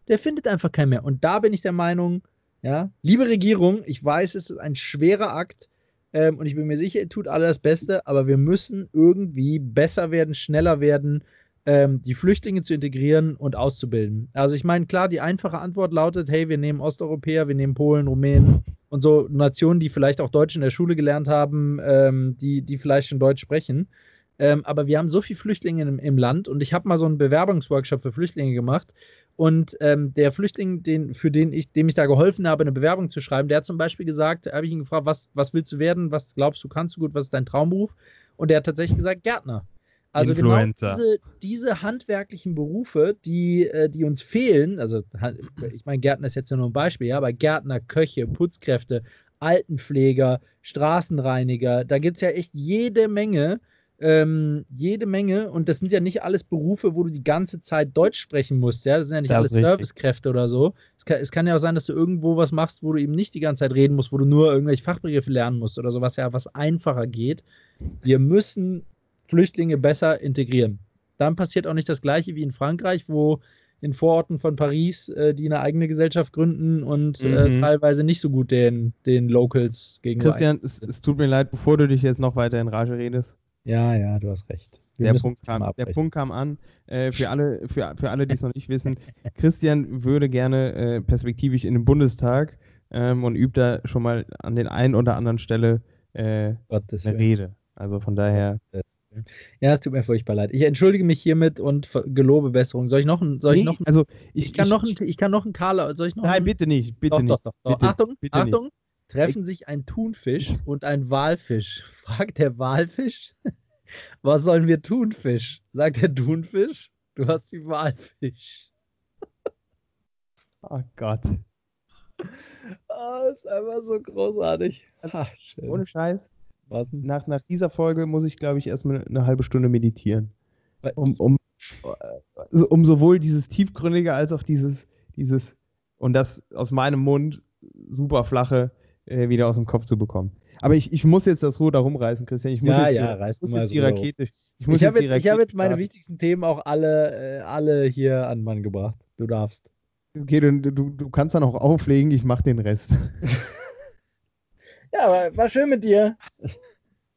A: Der findet einfach keinen mehr. Und da bin ich der Meinung, ja, liebe Regierung, ich weiß, es ist ein schwerer Akt ähm, und ich bin mir sicher, ihr tut alle das Beste, aber wir müssen irgendwie besser werden, schneller werden, ähm, die Flüchtlinge zu integrieren und auszubilden. Also ich meine, klar, die einfache Antwort lautet, hey, wir nehmen Osteuropäer, wir nehmen Polen, Rumänen und so Nationen, die vielleicht auch Deutsch in der Schule gelernt haben, ähm, die, die vielleicht schon Deutsch sprechen. Ähm, aber wir haben so viele Flüchtlinge im, im Land und ich habe mal so einen Bewerbungsworkshop für Flüchtlinge gemacht und ähm, der Flüchtling, den, für den ich, dem ich da geholfen habe, eine Bewerbung zu schreiben, der hat zum Beispiel gesagt, habe ich ihn gefragt, was, was willst du werden, was glaubst du, kannst du gut, was ist dein Traumberuf? Und der hat tatsächlich gesagt, Gärtner. Also genau Influencer. genau diese, diese handwerklichen Berufe, die, äh, die uns fehlen, also ich meine, Gärtner ist jetzt nur ein Beispiel, ja, aber Gärtner, Köche, Putzkräfte, Altenpfleger, Straßenreiniger, da gibt es ja echt jede Menge, ähm, jede Menge und das sind ja nicht alles Berufe, wo du die ganze Zeit Deutsch sprechen musst, ja, das sind ja nicht das alles Servicekräfte oder so. Es kann, es kann, ja auch sein, dass du irgendwo was machst, wo du eben nicht die ganze Zeit reden musst, wo du nur irgendwelche Fachbegriffe lernen musst oder so, was ja was einfacher geht. Wir müssen Flüchtlinge besser integrieren. Dann passiert auch nicht das gleiche wie in Frankreich, wo in Vororten von Paris, äh, die eine eigene Gesellschaft gründen und äh, mhm. äh, teilweise nicht so gut den, den Locals gegenüber.
B: Christian, es, es, tut mir leid, bevor du dich jetzt noch weiter in Rage redest.
A: Ja, ja, du hast recht.
B: Der Punkt, kam, der Punkt, kam, an. Äh, für, alle, für, für alle, die es noch nicht wissen, Christian würde gerne äh, perspektivisch in den Bundestag ähm, und übt da schon mal an den einen oder anderen Stelle äh, eine Rede. Also von daher.
A: Ja, es tut mir furchtbar leid. Ich entschuldige mich hiermit und gelobe Besserung. Soll ich noch ein, soll nee, ich noch ein,
B: also ich,
A: ich kann ich, noch ein, ich kann noch ein Karla, soll ich noch
B: Nein, einen, bitte nicht, bitte doch, nicht. Doch, doch.
A: Bitte, Achtung, bitte Achtung, nicht treffen sich ein Thunfisch und ein Walfisch. [laughs] Fragt der Walfisch, [laughs] was sollen wir tun, Fisch? Sagt der Thunfisch, du hast die Walfisch. [laughs]
B: Oh Gott.
A: Oh, ist einfach so großartig.
B: Ach, ohne Scheiß. Was? Nach, nach dieser Folge muss ich, glaube ich, erstmal eine halbe Stunde meditieren. Um, um, äh, um sowohl dieses Tiefgründige als auch dieses, dieses, und das aus meinem Mund super flache, äh, wieder aus dem Kopf zu bekommen. Aber ich, ich muss jetzt das Ruder rumreißen, Christian. Ich muss
A: ja,
B: jetzt,
A: ja,
B: die,
A: muss
B: jetzt
A: die
B: Rakete.
A: Ich, ich habe jetzt, hab jetzt meine wichtigsten Themen auch alle, äh, alle hier an Mann gebracht. Du darfst.
B: Okay, du, du, du kannst dann auch auflegen, ich mache den Rest. [laughs]
A: ja, aber war schön mit dir.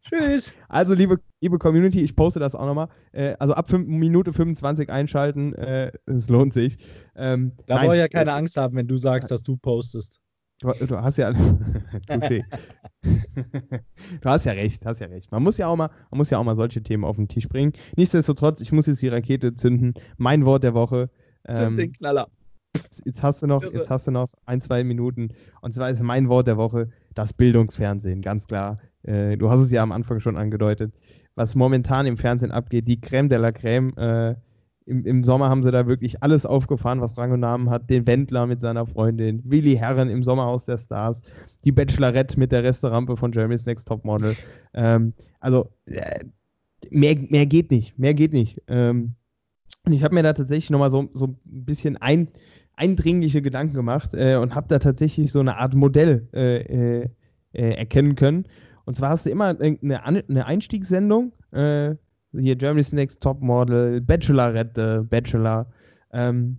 A: Tschüss.
B: Also, liebe, liebe Community, ich poste das auch nochmal. Äh, also ab 5, Minute 25 einschalten, äh, es lohnt sich. Ähm,
A: da brauche ich ja keine äh, Angst haben, wenn du sagst, dass du postest.
B: Du, du hast ja. [laughs] du hast ja recht, hast ja recht. Man muss ja, auch mal, man muss ja auch mal solche Themen auf den Tisch bringen. Nichtsdestotrotz, ich muss jetzt die Rakete zünden. Mein Wort der Woche.
A: Ähm, den Knaller.
B: Jetzt hast, du noch, jetzt hast du noch ein, zwei Minuten. Und zwar ist mein Wort der Woche das Bildungsfernsehen, ganz klar. Äh, du hast es ja am Anfang schon angedeutet. Was momentan im Fernsehen abgeht, die Crème de la Crème. Äh, im, im Sommer haben sie da wirklich alles aufgefahren, was Rang und Namen hat. Den Wendler mit seiner Freundin, Willi Herren im Sommerhaus der Stars, die Bachelorette mit der Resterampe von Jeremy's Next Topmodel. Ähm, also äh, mehr, mehr geht nicht, mehr geht nicht. Ähm, und ich habe mir da tatsächlich nochmal so, so ein bisschen ein, eindringliche Gedanken gemacht äh, und habe da tatsächlich so eine Art Modell äh, äh, äh erkennen können. Und zwar hast du immer eine, Einstiegssendung, äh, hier Germany's Next Topmodel, Bachelorette, Bachelor. Ähm,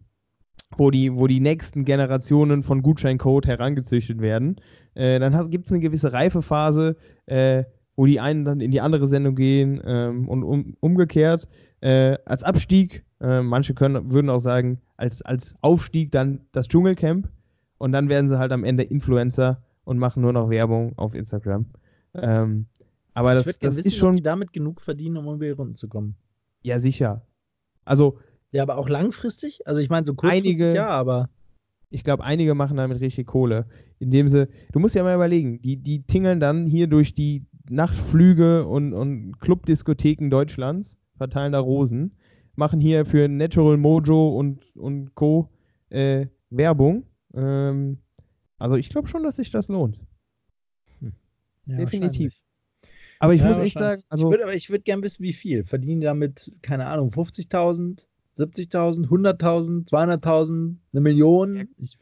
B: wo die, wo die nächsten Generationen von Gutscheincode herangezüchtet werden. Äh, dann gibt es eine gewisse Reifephase, äh, wo die einen dann in die andere Sendung gehen ähm, und um, umgekehrt. Äh, als Abstieg, äh, manche können, würden auch sagen, als, als Aufstieg dann das Dschungelcamp und dann werden sie halt am Ende Influencer und machen nur noch Werbung auf Instagram. Ähm, aber das, das wissen, ist schon. Ob
A: die damit genug verdienen, um über die Runden zu kommen.
B: Ja, sicher. Also.
A: Ja, aber auch langfristig? Also ich meine, so kurzfristig
B: einige,
A: ja, aber.
B: Ich glaube, einige machen damit richtig Kohle. Indem sie, du musst ja mal überlegen, die, die tingeln dann hier durch die Nachtflüge und, und Clubdiskotheken Deutschlands, verteilen da Rosen, machen hier für Natural Mojo und, und Co. Äh, Werbung. Ähm, also ich glaube schon, dass sich das lohnt.
A: Hm. Ja, Definitiv.
B: Aber ich ja, muss echt sagen,
A: also. Ich würde würd gerne wissen, wie viel. Verdienen die damit, keine Ahnung, 50.000, 70.000, 100.000, 200.000, eine Million? Ja. Ich,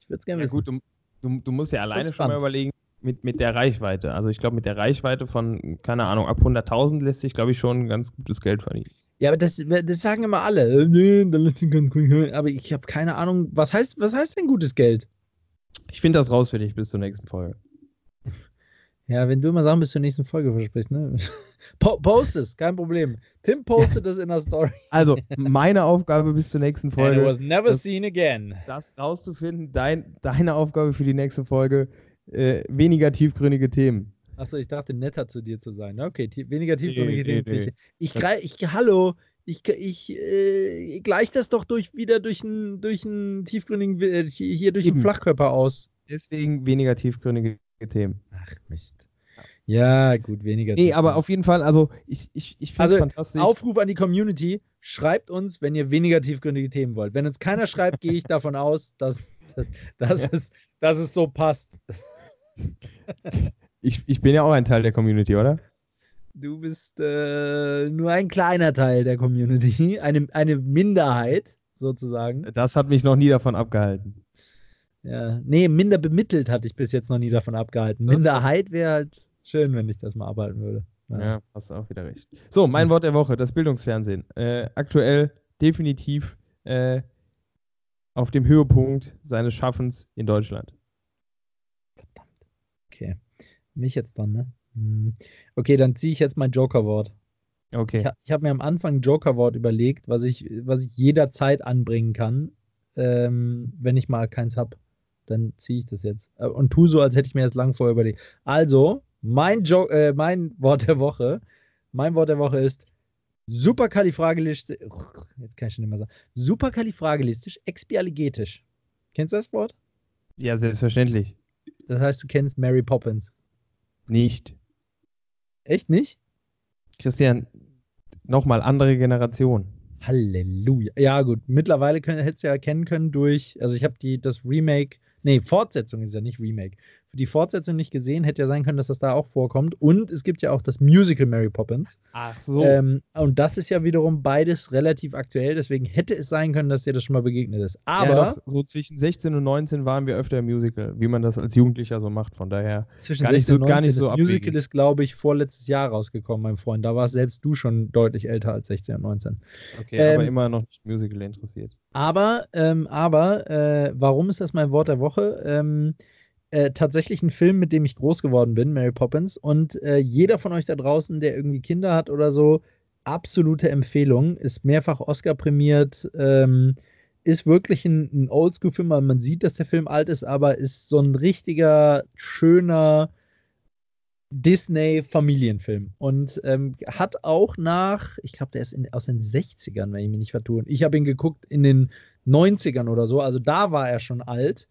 A: ich würde es gerne ja, wissen. Gut,
B: du, du, du musst ja alleine schon mal überlegen, mit, mit der Reichweite. Also ich glaube, mit der Reichweite von, keine Ahnung, ab 100.000 lässt sich, glaube ich, schon ganz gutes Geld verdienen.
A: Ja, aber das, das sagen immer alle. Äh, nee, dann lässt sich aber ich habe keine Ahnung, was heißt, was heißt denn gutes Geld?
B: Ich finde das raus für dich bis zur nächsten Folge.
A: Ja, wenn du immer Sachen bis zur nächsten Folge versprichst, ne? [laughs] Po post es, kein Problem. Tim postet es in der Story. [laughs]
B: Also, meine Aufgabe bis zur nächsten Folge. And
A: it was never das, seen again.
B: Das rauszufinden, dein, deine Aufgabe für die nächste Folge, äh, weniger tiefgründige Themen.
A: Achso, ich dachte, netter zu dir zu sein. Okay, tie weniger tiefgründige nee, Themen. Nee, nee. Ich, ich, ich, hallo, ich, ich äh, gleiche das doch durch, wieder durch einen durch tiefgründigen, äh, hier durch einen Flachkörper aus.
B: Deswegen weniger tiefgründige Themen.
A: Ach, Mist. Ja, gut, weniger.
B: Nee, aber auf jeden Fall, also ich, ich, ich finde es also, fantastisch.
A: Aufruf an die Community, schreibt uns, wenn ihr weniger tiefgründige Themen wollt. Wenn uns keiner schreibt, gehe ich davon aus, dass, dass, es, dass es so passt.
B: Ich, ich bin ja auch ein Teil der Community, oder?
A: Du bist äh, nur ein kleiner Teil der Community, [laughs] eine, eine Minderheit sozusagen.
B: Das hat mich noch nie davon abgehalten.
A: Ja, nee, minder bemittelt hatte ich bis jetzt noch nie davon abgehalten. Minderheit wäre halt schön, wenn ich das mal arbeiten würde.
B: Ja, ja hast auch wieder recht. So, mein Wort der Woche, das Bildungsfernsehen. Äh, aktuell definitiv äh, auf dem Höhepunkt seines Schaffens in Deutschland.
A: Verdammt. Okay. Mich jetzt dann, ne? Hm. Okay, dann ziehe ich jetzt mein Joker-Wort.
B: Okay.
A: Ich, ich habe mir am Anfang ein Joker-Wort überlegt, was ich, was ich jederzeit anbringen kann, ähm, wenn ich mal keins habe. Dann ziehe ich das jetzt. Äh, und tu so, als hätte ich mir das lang vorher überlegt. Also, mein, jo äh, mein Wort der Woche, mein Wort der Woche ist superkalifragilistisch, [laughs] jetzt kann ich schon nicht mehr sagen, superkalifragilistisch expialigetisch. Kennst du das Wort?
B: Ja, selbstverständlich.
A: Das heißt, du kennst Mary Poppins.
B: Nicht.
A: Echt nicht?
B: Christian, nochmal andere Generation.
A: Halleluja. Ja, gut. Mittlerweile hättest du ja erkennen können durch, also ich habe die das Remake, nee, Fortsetzung ist ja nicht Remake die Fortsetzung nicht gesehen. Hätte ja sein können, dass das da auch vorkommt. Und es gibt ja auch das Musical Mary Poppins.
B: Ach so.
A: Ähm, und das ist ja wiederum beides relativ aktuell. Deswegen hätte es sein können, dass dir das schon mal begegnet ist. Aber. Ja, doch,
B: so zwischen 16 und 19 waren wir öfter im Musical, wie man das als Jugendlicher so macht. Von daher. Zwischen gar 16 nicht so, und 19. Gar nicht so
A: das abwegig. Musical ist, glaube ich, vorletztes Jahr rausgekommen, mein Freund. Da warst selbst du schon deutlich älter als 16 und 19.
B: Okay, ähm, aber immer noch nicht Musical interessiert.
A: Aber, ähm, aber, äh, warum ist das mein Wort der Woche? Ähm, äh, tatsächlich ein Film, mit dem ich groß geworden bin, Mary Poppins. Und äh, jeder von euch da draußen, der irgendwie Kinder hat oder so, absolute Empfehlung. Ist mehrfach Oscar prämiert. Ähm, ist wirklich ein, ein Oldschool-Film. Man sieht, dass der Film alt ist, aber ist so ein richtiger, schöner Disney-Familienfilm. Und ähm, hat auch nach, ich glaube, der ist in, aus den 60ern, wenn ich mich nicht vertue. Ich habe ihn geguckt in den 90ern oder so. Also da war er schon alt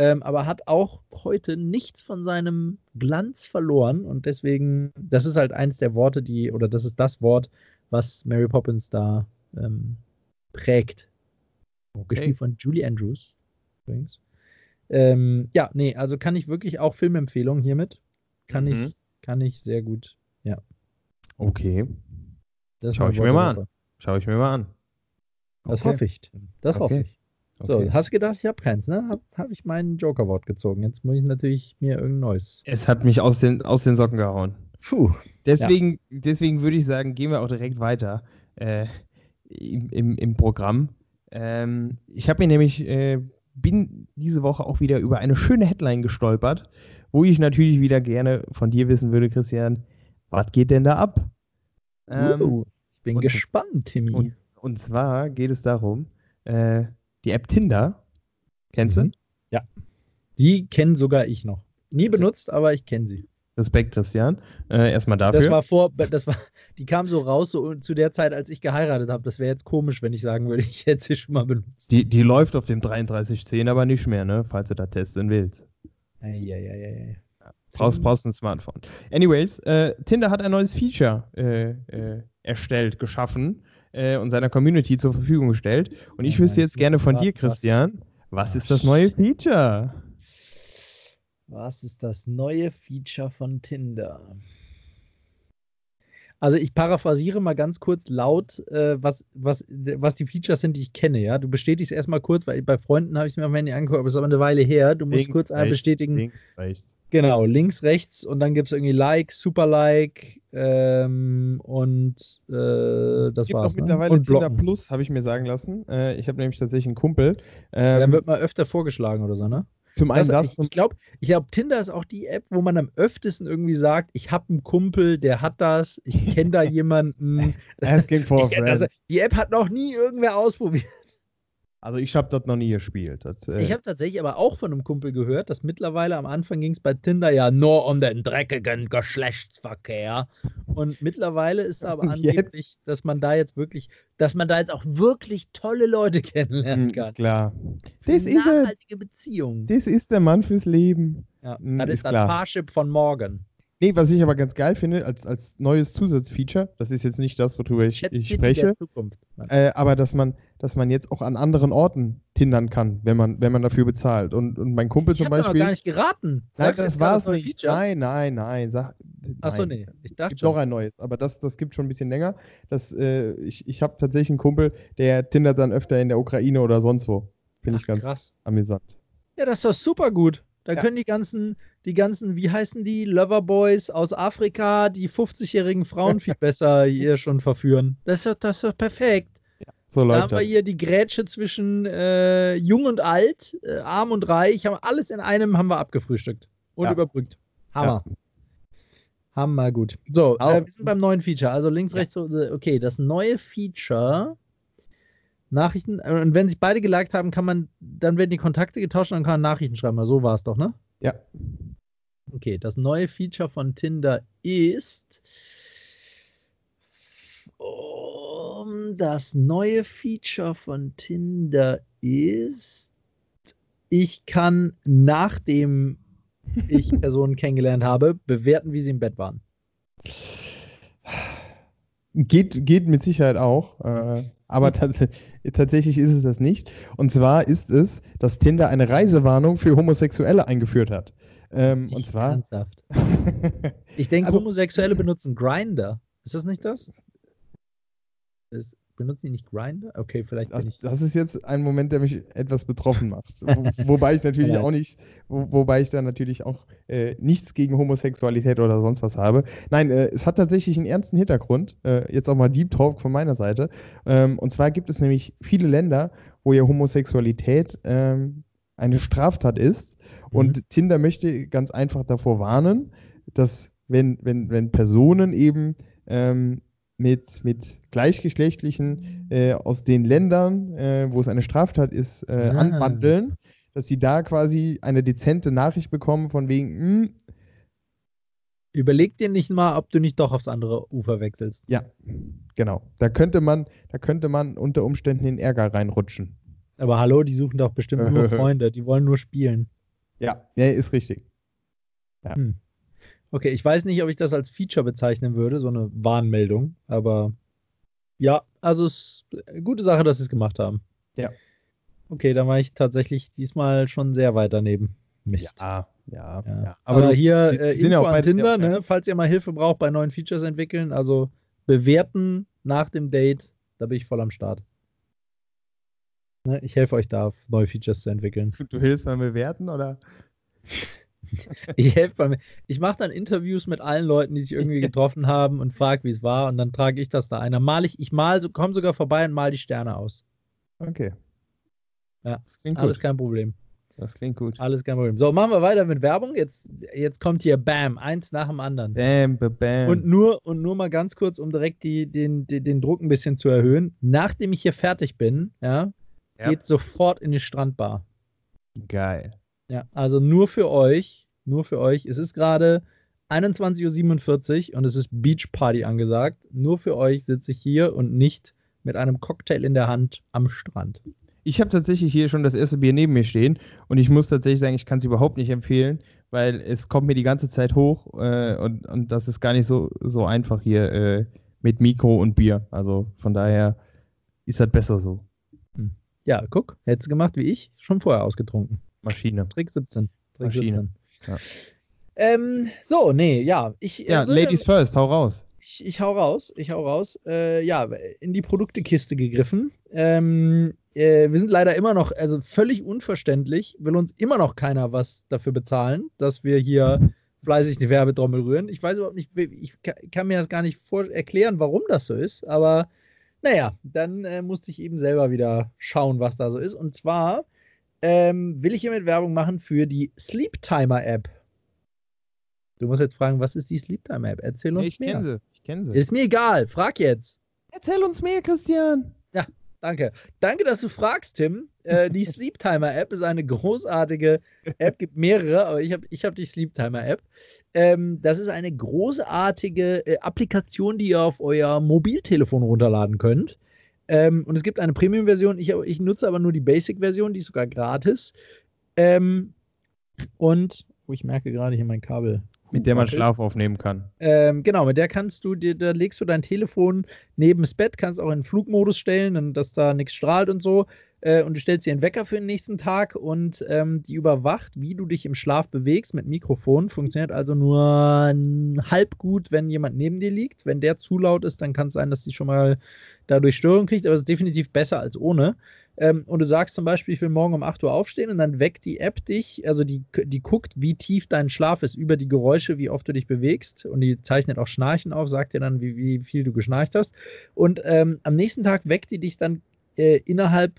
A: ähm, aber hat auch heute nichts von seinem Glanz verloren und deswegen, das ist halt eins der Worte, die, oder das ist das Wort, was Mary Poppins da ähm, prägt. Okay. Gespielt von Julie Andrews übrigens. Ähm, ja, nee, also kann ich wirklich auch Filmempfehlungen hiermit. Kann mhm. ich, kann ich sehr gut, ja.
B: Okay. Das Schau ich mir mal an. Schau ich mir mal an.
A: Das okay. hoffe ich. Das okay. hoffe ich. Okay. So, hast du gedacht, ich habe keins, ne? Habe hab ich mein Joker-Wort gezogen. Jetzt muss ich natürlich mir irgendein neues.
B: Es hat mich aus den, aus den Socken gehauen. Puh. Deswegen, ja. deswegen würde ich sagen, gehen wir auch direkt weiter äh, im, im, im Programm. Ähm, ich habe mir nämlich, äh, bin diese Woche auch wieder über eine schöne Headline gestolpert, wo ich natürlich wieder gerne von dir wissen würde, Christian, was geht denn da ab?
A: Ähm, uh, ich bin gespannt, Timmy.
B: Und, und, zwar geht es darum, äh, die App Tinder, kennst mhm. du?
A: Ja. Die kenne sogar ich noch. Nie benutzt, aber ich kenne sie.
B: Respekt, Christian. Äh, erstmal dafür.
A: Das war vor, das war, die kam so raus so zu der Zeit, als ich geheiratet habe. Das wäre jetzt komisch, wenn ich sagen würde, [laughs] ich hätte sie schon mal benutzt.
B: Die, die läuft auf dem 3310 aber nicht mehr, ne? Falls du da testen willst.
A: Eieieiei.
B: Brauchst, brauchst ein Smartphone. Anyways, äh, Tinder hat ein neues Feature äh, äh erstellt, geschaffen äh, und seiner Community zur Verfügung gestellt. Und ich wüsste jetzt gerne von dir, Christian, was ist das neue Feature?
A: Was ist das neue Feature von Tinder? Also ich paraphrasiere mal ganz kurz laut, äh, was, was, was die Features sind, die ich kenne. Ja, du bestätigst erstmal kurz, weil bei Freunden habe ich es mir am Handy angeguckt, aber es ist aber eine Weile her. Du musst links, kurz einmal bestätigen. Links, rechts. Genau, links, rechts und dann gibt es irgendwie Like, Super Like ähm, und äh, das es gibt war's.
B: Auch ne? mittlerweile und Tinder Plus, habe ich mir sagen lassen. Äh, ich habe nämlich tatsächlich einen Kumpel.
A: Ähm, dann wird mal öfter vorgeschlagen oder so, ne?
B: Zum einen das,
A: das ich glaube, ich glaub, Tinder ist auch die App, wo man am öftesten irgendwie sagt, ich habe einen Kumpel, der hat das, ich kenne da [laughs] jemanden.
B: Asking for a
A: friend. Die App hat noch nie irgendwer ausprobiert.
B: Also ich habe das noch nie gespielt. Das,
A: äh ich habe tatsächlich aber auch von einem Kumpel gehört, dass mittlerweile am Anfang ging es bei Tinder ja nur um den dreckigen Geschlechtsverkehr. Und mittlerweile ist aber [laughs] angeblich, dass man da jetzt wirklich, dass man da jetzt auch wirklich tolle Leute [laughs] kennenlernen hm, kann.
B: Ist klar.
A: Das ist nachhaltige Beziehung.
B: Das ist der Mann fürs Leben.
A: Ja, hm, das ist, ist das Parship von morgen.
B: Nee, was ich aber ganz geil finde, als, als neues Zusatzfeature, das ist jetzt nicht das, worüber ich, ich spreche, äh, aber dass man, dass man jetzt auch an anderen Orten tindern kann, wenn man, wenn man dafür bezahlt. Und, und mein Kumpel
A: ich
B: zum Beispiel. Ich
A: habe gar nicht geraten.
B: Nein, das war es nicht. Feature? Nein, nein, nein. Sag,
A: Achso, nee.
B: Ich dachte. Es gibt noch ein neues, aber das, das gibt schon ein bisschen länger. Das, äh, ich ich habe tatsächlich einen Kumpel, der tindert dann öfter in der Ukraine oder sonst wo. Finde ich ganz krass. amüsant.
A: Ja, das ist doch super gut. Da ja. können die ganzen, die ganzen, wie heißen die, Loverboys aus Afrika, die 50-jährigen Frauen viel [laughs] besser hier schon verführen. Das ist doch, das ist doch perfekt.
B: Ja, so da
A: haben wir hier die Grätsche zwischen äh, jung und alt, äh, arm und reich, haben alles in einem haben wir abgefrühstückt und ja. überbrückt. Hammer. Ja. Hammer gut. So, äh, wir sind beim neuen Feature. Also links, rechts, äh, okay, das neue Feature Nachrichten. Äh, und wenn sich beide geliked haben, kann man, dann werden die Kontakte getauscht und dann kann man Nachrichten schreiben. So war es doch, ne?
B: Ja.
A: Okay, das neue Feature von Tinder ist. Um, das neue Feature von Tinder ist, ich kann, nachdem ich [laughs] Personen kennengelernt habe, bewerten, wie sie im Bett waren.
B: Geht, geht mit Sicherheit auch. Äh, [laughs] aber tats tatsächlich ist es das nicht. Und zwar ist es, dass Tinder eine Reisewarnung für Homosexuelle eingeführt hat. Ähm, und zwar.
A: Ernsthaft. [laughs] ich denke, also, Homosexuelle benutzen Grinder. Ist das nicht das? Ist, benutzen die nicht Grinder? Okay, vielleicht
B: das,
A: ich.
B: Das ist jetzt ein Moment, der mich etwas betroffen macht. [laughs] Wo, wobei ich natürlich auch nicht, wo, wobei ich da natürlich auch äh, nichts gegen Homosexualität oder sonst was habe. Nein, äh, es hat tatsächlich einen ernsten Hintergrund. Äh, jetzt auch mal Deep Talk von meiner Seite. Ähm, und zwar gibt es nämlich viele Länder, wo ja Homosexualität ähm, eine Straftat ist. Mhm. Und Tinder möchte ganz einfach davor warnen, dass wenn, wenn, wenn Personen eben ähm, mit, mit Gleichgeschlechtlichen äh, aus den Ländern, äh, wo es eine Straftat ist, äh, ah. anwandeln, dass sie da quasi eine dezente Nachricht bekommen von wegen, mh, hm,
A: Überleg dir nicht mal, ob du nicht doch aufs andere Ufer wechselst.
B: Ja, genau. Da könnte man, da könnte man unter Umständen in Ärger reinrutschen.
A: Aber hallo, die suchen doch bestimmt nur [laughs] Freunde, die wollen nur spielen.
B: Ja, ja ist richtig.
A: Ja. Hm. Okay, ich weiß nicht, ob ich das als Feature bezeichnen würde, so eine Warnmeldung, aber ja, also es ist eine gute Sache, dass sie es gemacht haben.
B: Ja.
A: Okay, dann war ich tatsächlich diesmal schon sehr weit daneben.
B: Mist. Ja, ja, ja.
A: ja. Aber, aber du, hier äh, Info ja an Tinder, ne, falls ihr mal Hilfe braucht bei neuen Features entwickeln, also bewerten nach dem Date, da bin ich voll am Start. Ne, ich helfe euch da, neue Features zu entwickeln.
B: Du hilfst beim Bewerten oder? [laughs]
A: ich helfe beim. Ich mache dann Interviews mit allen Leuten, die sich irgendwie [laughs] getroffen haben und frage, wie es war. Und dann trage ich das da ein. Dann mal ich, ich mal, komme sogar vorbei und mal die Sterne aus.
B: Okay.
A: Ja, alles gut. kein Problem.
B: Das klingt gut.
A: Alles kein Problem. So, machen wir weiter mit Werbung. Jetzt, jetzt kommt hier Bam, eins nach dem anderen.
B: Bam, bam.
A: Und nur, und nur mal ganz kurz, um direkt die, den, den, den Druck ein bisschen zu erhöhen. Nachdem ich hier fertig bin, ja, ja. geht sofort in die Strandbar.
B: Geil.
A: Ja, also nur für euch, nur für euch. Es ist gerade 21.47 Uhr und es ist Beach Party angesagt. Nur für euch sitze ich hier und nicht mit einem Cocktail in der Hand am Strand.
B: Ich habe tatsächlich hier schon das erste Bier neben mir stehen und ich muss tatsächlich sagen, ich kann es überhaupt nicht empfehlen, weil es kommt mir die ganze Zeit hoch äh, und, und das ist gar nicht so, so einfach hier äh, mit Mikro und Bier. Also von daher ist das besser so.
A: Ja, guck, hättest du gemacht wie ich, schon vorher ausgetrunken.
B: Maschine.
A: Trick 17. Trick
B: Maschine.
A: 17. Ja. Ähm, so, nee, ja. Ich,
B: äh, ja, äh, Ladies first, hau raus.
A: Ich, ich hau raus, ich hau raus. Äh, ja, in die Produktekiste gegriffen. Ähm, äh, wir sind leider immer noch, also völlig unverständlich, will uns immer noch keiner was dafür bezahlen, dass wir hier fleißig die Werbetrommel rühren. Ich weiß überhaupt nicht, ich kann mir das gar nicht vor erklären, warum das so ist, aber naja, dann äh, musste ich eben selber wieder schauen, was da so ist. Und zwar ähm, will ich hiermit Werbung machen für die Sleep Timer App. Du musst jetzt fragen, was ist die Sleep Timer App? Erzähl uns
B: nee, ich
A: mehr.
B: Kenn sie. Ich kenne sie.
A: Ist mir egal. Frag jetzt.
B: Erzähl uns mehr, Christian.
A: Ja, danke. Danke, dass du fragst, Tim. Äh, die [laughs] Sleep Timer App ist eine großartige App. Gibt mehrere, aber ich habe ich hab die Sleep Timer App. Ähm, das ist eine großartige äh, Applikation, die ihr auf euer Mobiltelefon runterladen könnt. Ähm, und es gibt eine Premium-Version. Ich, ich, nutze aber nur die Basic-Version, die ist sogar gratis. Ähm, und, oh, ich merke gerade hier mein Kabel
B: mit der man Schlaf aufnehmen kann.
A: Ähm, genau, mit der kannst du, dir, da legst du dein Telefon neben das Bett, kannst auch in Flugmodus stellen, dass da nichts strahlt und so. Äh, und du stellst dir einen Wecker für den nächsten Tag und ähm, die überwacht, wie du dich im Schlaf bewegst mit Mikrofon. Funktioniert also nur halb gut, wenn jemand neben dir liegt. Wenn der zu laut ist, dann kann es sein, dass sie schon mal dadurch Störung kriegt, aber es ist definitiv besser als ohne. Ähm, und du sagst zum Beispiel, ich will morgen um 8 Uhr aufstehen und dann weckt die App dich, also die, die guckt, wie tief dein Schlaf ist, über die Geräusche, wie oft du dich bewegst und die zeichnet auch Schnarchen auf, sagt dir dann, wie, wie viel du geschnarcht hast. Und ähm, am nächsten Tag weckt die dich dann äh, innerhalb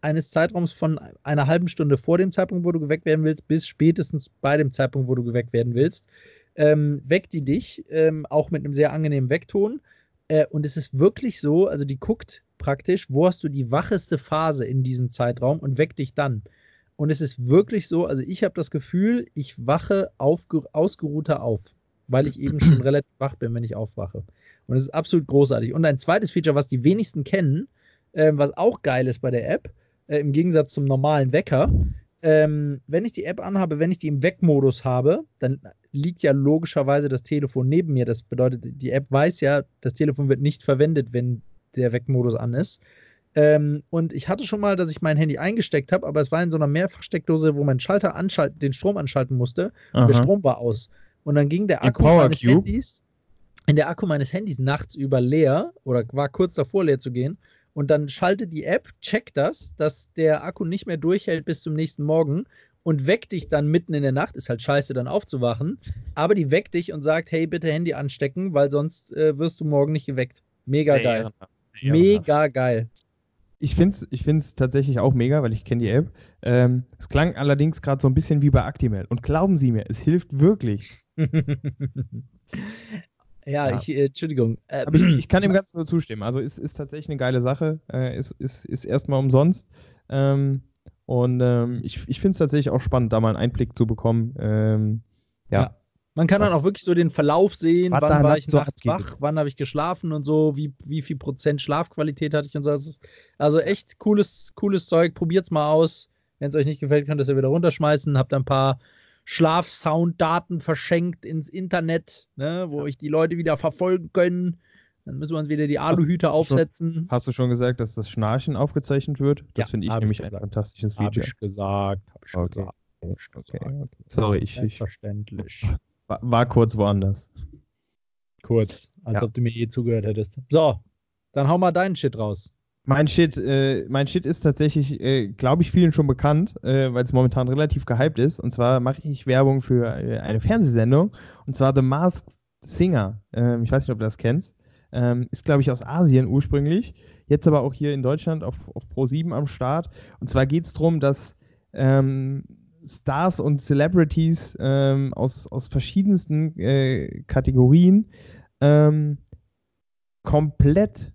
A: eines Zeitraums von einer halben Stunde vor dem Zeitpunkt, wo du geweckt werden willst, bis spätestens bei dem Zeitpunkt, wo du geweckt werden willst, ähm, weckt die dich, ähm, auch mit einem sehr angenehmen Weckton. Äh, und es ist wirklich so, also die guckt praktisch, wo hast du die wacheste Phase in diesem Zeitraum und weck dich dann. Und es ist wirklich so, also ich habe das Gefühl, ich wache ausgeruhter auf, weil ich eben schon [clears throat] relativ wach bin, wenn ich aufwache. Und es ist absolut großartig. Und ein zweites Feature, was die wenigsten kennen, äh, was auch geil ist bei der App, äh, im Gegensatz zum normalen Wecker, ähm, wenn ich die App anhabe, wenn ich die im Weckmodus habe, dann liegt ja logischerweise das Telefon neben mir. Das bedeutet, die App weiß ja, das Telefon wird nicht verwendet, wenn der Weckmodus an ist. Ähm, und ich hatte schon mal, dass ich mein Handy eingesteckt habe, aber es war in so einer Mehrfachsteckdose, wo mein Schalter anschalten, den Strom anschalten musste. Und der Strom war aus. Und dann ging der Akku meines Cube. Handys, in der Akku meines Handys nachts über leer oder war kurz davor leer zu gehen. Und dann schaltet die App, checkt das, dass der Akku nicht mehr durchhält bis zum nächsten Morgen und weckt dich dann mitten in der Nacht. Ist halt scheiße, dann aufzuwachen. Aber die weckt dich und sagt: Hey, bitte Handy anstecken, weil sonst äh, wirst du morgen nicht geweckt. Mega geil. Mega geil.
B: Ich finde es ich find's tatsächlich auch mega, weil ich kenne die App. Ähm, es klang allerdings gerade so ein bisschen wie bei Actimel. Und glauben Sie mir, es hilft wirklich. [laughs]
A: ja, ja, ich, äh, Entschuldigung.
B: Äh, Aber ich, ich, kann dem Ganzen nur zustimmen. Also es ist tatsächlich eine geile Sache. Äh, es ist, ist erstmal umsonst. Ähm, und ähm, ich, ich finde es tatsächlich auch spannend, da mal einen Einblick zu bekommen. Ähm, ja. ja.
A: Man kann was, dann auch wirklich so den Verlauf sehen, wann war ich so nachts wach, wann habe ich geschlafen und so, wie, wie viel Prozent Schlafqualität hatte ich und so. also echt cooles, cooles Zeug. Probiert's mal aus. Wenn es euch nicht gefällt, könnt ihr es ja wieder runterschmeißen. Habt ein paar Schlafsounddaten verschenkt ins Internet, ne, wo euch die Leute wieder verfolgen können. Dann müssen wir uns wieder die Aluhüte aufsetzen.
B: Schon, hast du schon gesagt, dass das Schnarchen aufgezeichnet wird? Das
A: ja,
B: finde ich nämlich ich ein fantastisches Feature. Habe
A: ich gesagt. Hab ich
B: okay. gesagt. Okay, okay. Sorry, ich.
A: Verständlich.
B: War, war kurz woanders.
A: Kurz, als ja. ob du mir je zugehört hättest. So, dann hau mal deinen Shit raus.
B: Mein Shit, äh, mein Shit ist tatsächlich, äh, glaube ich, vielen schon bekannt, äh, weil es momentan relativ gehypt ist. Und zwar mache ich Werbung für äh, eine Fernsehsendung. Und zwar The Masked Singer. Ähm, ich weiß nicht, ob du das kennst. Ähm, ist, glaube ich, aus Asien ursprünglich. jetzt aber auch hier in Deutschland auf, auf Pro7 am Start. Und zwar geht es darum, dass ähm, Stars und Celebrities ähm, aus, aus verschiedensten äh, Kategorien ähm, komplett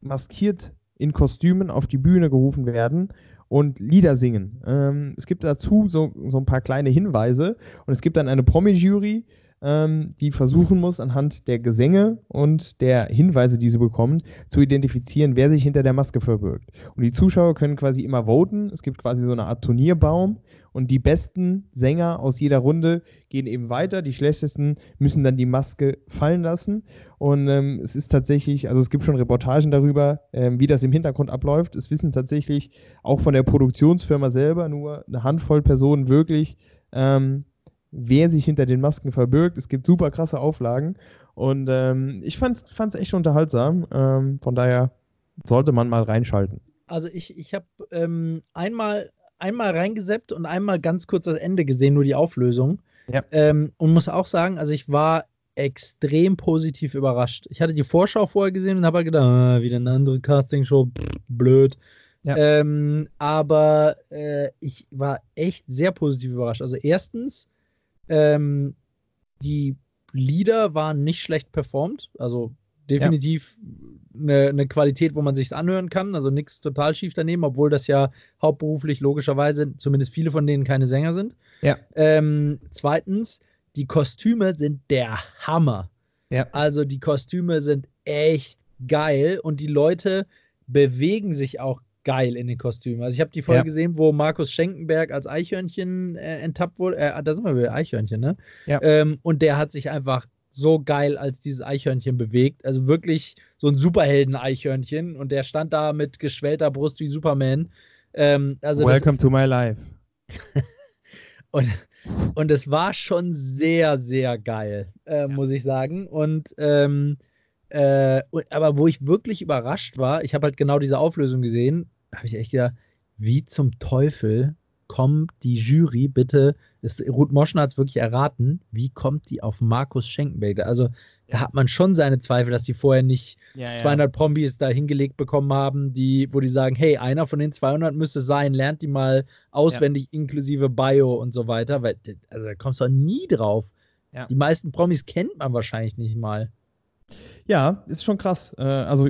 B: maskiert in Kostümen auf die Bühne gerufen werden und Lieder singen. Ähm, es gibt dazu so, so ein paar kleine Hinweise und es gibt dann eine Promi-Jury, ähm, die versuchen muss, anhand der Gesänge und der Hinweise, die sie bekommen, zu identifizieren, wer sich hinter der Maske verbirgt. Und die Zuschauer können quasi immer voten. Es gibt quasi so eine Art Turnierbaum und die besten Sänger aus jeder Runde gehen eben weiter. Die schlechtesten müssen dann die Maske fallen lassen. Und ähm, es ist tatsächlich, also es gibt schon Reportagen darüber, ähm, wie das im Hintergrund abläuft. Es wissen tatsächlich auch von der Produktionsfirma selber nur eine Handvoll Personen wirklich, ähm, wer sich hinter den Masken verbirgt. Es gibt super krasse Auflagen. Und ähm, ich fand es echt unterhaltsam. Ähm, von daher sollte man mal reinschalten.
A: Also ich, ich habe ähm, einmal einmal reingeseppt und einmal ganz kurz das Ende gesehen, nur die Auflösung. Ja. Ähm, und muss auch sagen, also ich war extrem positiv überrascht. Ich hatte die Vorschau vorher gesehen und habe halt gedacht, ah, wieder eine andere Castingshow, blöd. Ja. Ähm, aber äh, ich war echt sehr positiv überrascht. Also erstens, ähm, die Lieder waren nicht schlecht performt. Also definitiv eine, eine, Qualität, wo man sich anhören kann. Also nichts total schief daneben, obwohl das ja hauptberuflich logischerweise zumindest viele von denen keine Sänger sind. Ja. Ähm, zweitens, die Kostüme sind der Hammer. Ja. Also die Kostüme sind echt geil und die Leute bewegen sich auch geil in den Kostümen. Also ich habe die Folge ja. gesehen, wo Markus Schenkenberg als Eichhörnchen äh, enttappt wurde. Äh, da sind wir wieder Eichhörnchen, ne? Ja. Ähm, und der hat sich einfach so geil als dieses Eichhörnchen bewegt. Also wirklich so ein Superhelden-Eichhörnchen und der stand da mit geschwellter Brust wie Superman. Ähm, also
B: Welcome to my life. [laughs]
A: und, und es war schon sehr, sehr geil, äh, ja. muss ich sagen. Und ähm, äh, aber wo ich wirklich überrascht war, ich habe halt genau diese Auflösung gesehen, habe ich echt gedacht, wie zum Teufel kommt die Jury bitte, das, Ruth Moschen hat es wirklich erraten, wie kommt die auf Markus Schenkenberg? Also da hat man schon seine Zweifel, dass die vorher nicht ja, 200 ja. Promis da hingelegt bekommen haben, die, wo die sagen, hey, einer von den 200 müsste sein, lernt die mal auswendig ja. inklusive Bio und so weiter, weil also da kommst du nie drauf. Die meisten Promis kennt man wahrscheinlich nicht mal.
B: Ja, ist schon krass. Äh, also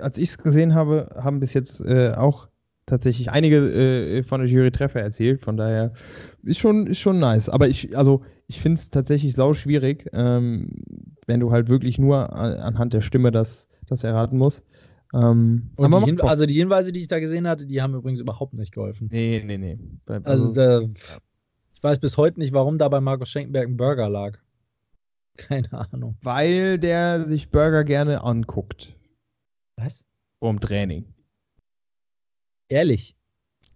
B: als ich es gesehen habe, haben bis jetzt äh, auch tatsächlich einige äh, von der Jury Treffer erzielt. Von daher ist schon, ist schon nice. Aber ich, also ich finde es tatsächlich sau schwierig, ähm, wenn du halt wirklich nur an, anhand der Stimme das, das erraten musst.
A: Ähm, die also die Hinweise, die ich da gesehen hatte, die haben übrigens überhaupt nicht geholfen.
B: Nee, nee, nee.
A: Also, also da, ich weiß bis heute nicht, warum da bei Markus Schenkenberg ein Burger lag. [laughs] Keine Ahnung.
B: Weil der sich Burger gerne anguckt.
A: Was?
B: Vorm Training.
A: Ehrlich?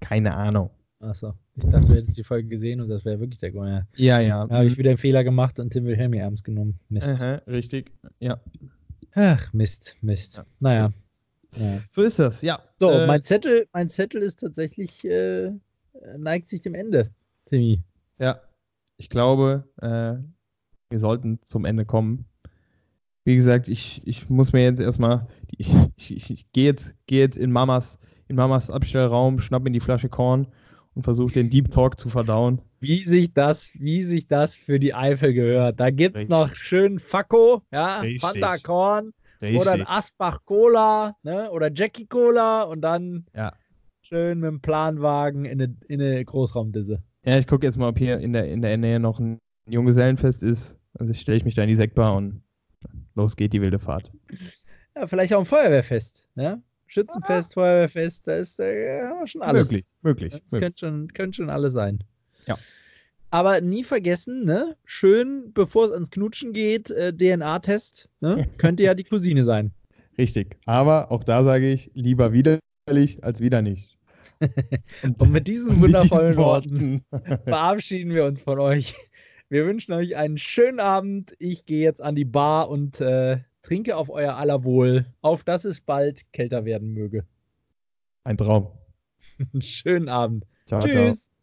B: Keine Ahnung.
A: Achso, ich dachte, du hättest die Folge gesehen und das wäre wirklich der Grund.
B: Ja, ja.
A: Da habe ich wieder einen Fehler gemacht und Tim Wilhelmi ernst genommen.
B: Mist. Aha, richtig, ja.
A: Ach, Mist, Mist. Ja. Naja.
B: Ja. So ist das, ja.
A: So, äh, mein, Zettel, mein Zettel ist tatsächlich, äh, neigt sich dem Ende, Timmy.
B: Ja, ich glaube, äh, wir sollten zum Ende kommen. Wie gesagt, ich, ich muss mir jetzt erstmal, [laughs] ich, ich, ich, ich gehe jetzt, geh jetzt in Mamas in Mamas Abstellraum, schnapp mir die Flasche Korn und versuche den Deep Talk zu verdauen.
A: Wie sich das, wie sich das für die Eifel gehört. Da gibt es noch schön Fakko, ja. Fanta Korn Richtig. oder ein Asbach Cola, ne, oder Jackie Cola und dann ja. schön mit dem Planwagen in eine, in eine Großraumdisse.
B: Ja, ich gucke jetzt mal, ob hier in der, in der Nähe noch ein Junggesellenfest ist. Also stelle ich mich da in die Sektbar und los geht die wilde Fahrt.
A: Ja, vielleicht auch ein Feuerwehrfest, ne? Schützenfest, Feuerwehrfest, da ist äh, schon alles.
B: Möglich, möglich.
A: Das möglich. Könnte, schon, könnte schon alles sein.
B: Ja.
A: Aber nie vergessen, ne? Schön, bevor es ans Knutschen geht, äh, DNA-Test, ne? [laughs] Könnte ja die Cousine sein.
B: Richtig. Aber auch da sage ich, lieber widerlich als wieder nicht. [laughs]
A: und, und, mit diesen wundervollen diesen Worten verabschieden wir uns von euch. Wir wünschen euch einen schönen Abend. Ich gehe jetzt an die Bar und äh, trinke auf euer aller Wohl, auf dass es bald kälter werden möge.
B: Ein Traum. [laughs]
A: Schönen Abend. Ciao, Tschüss. Ciao.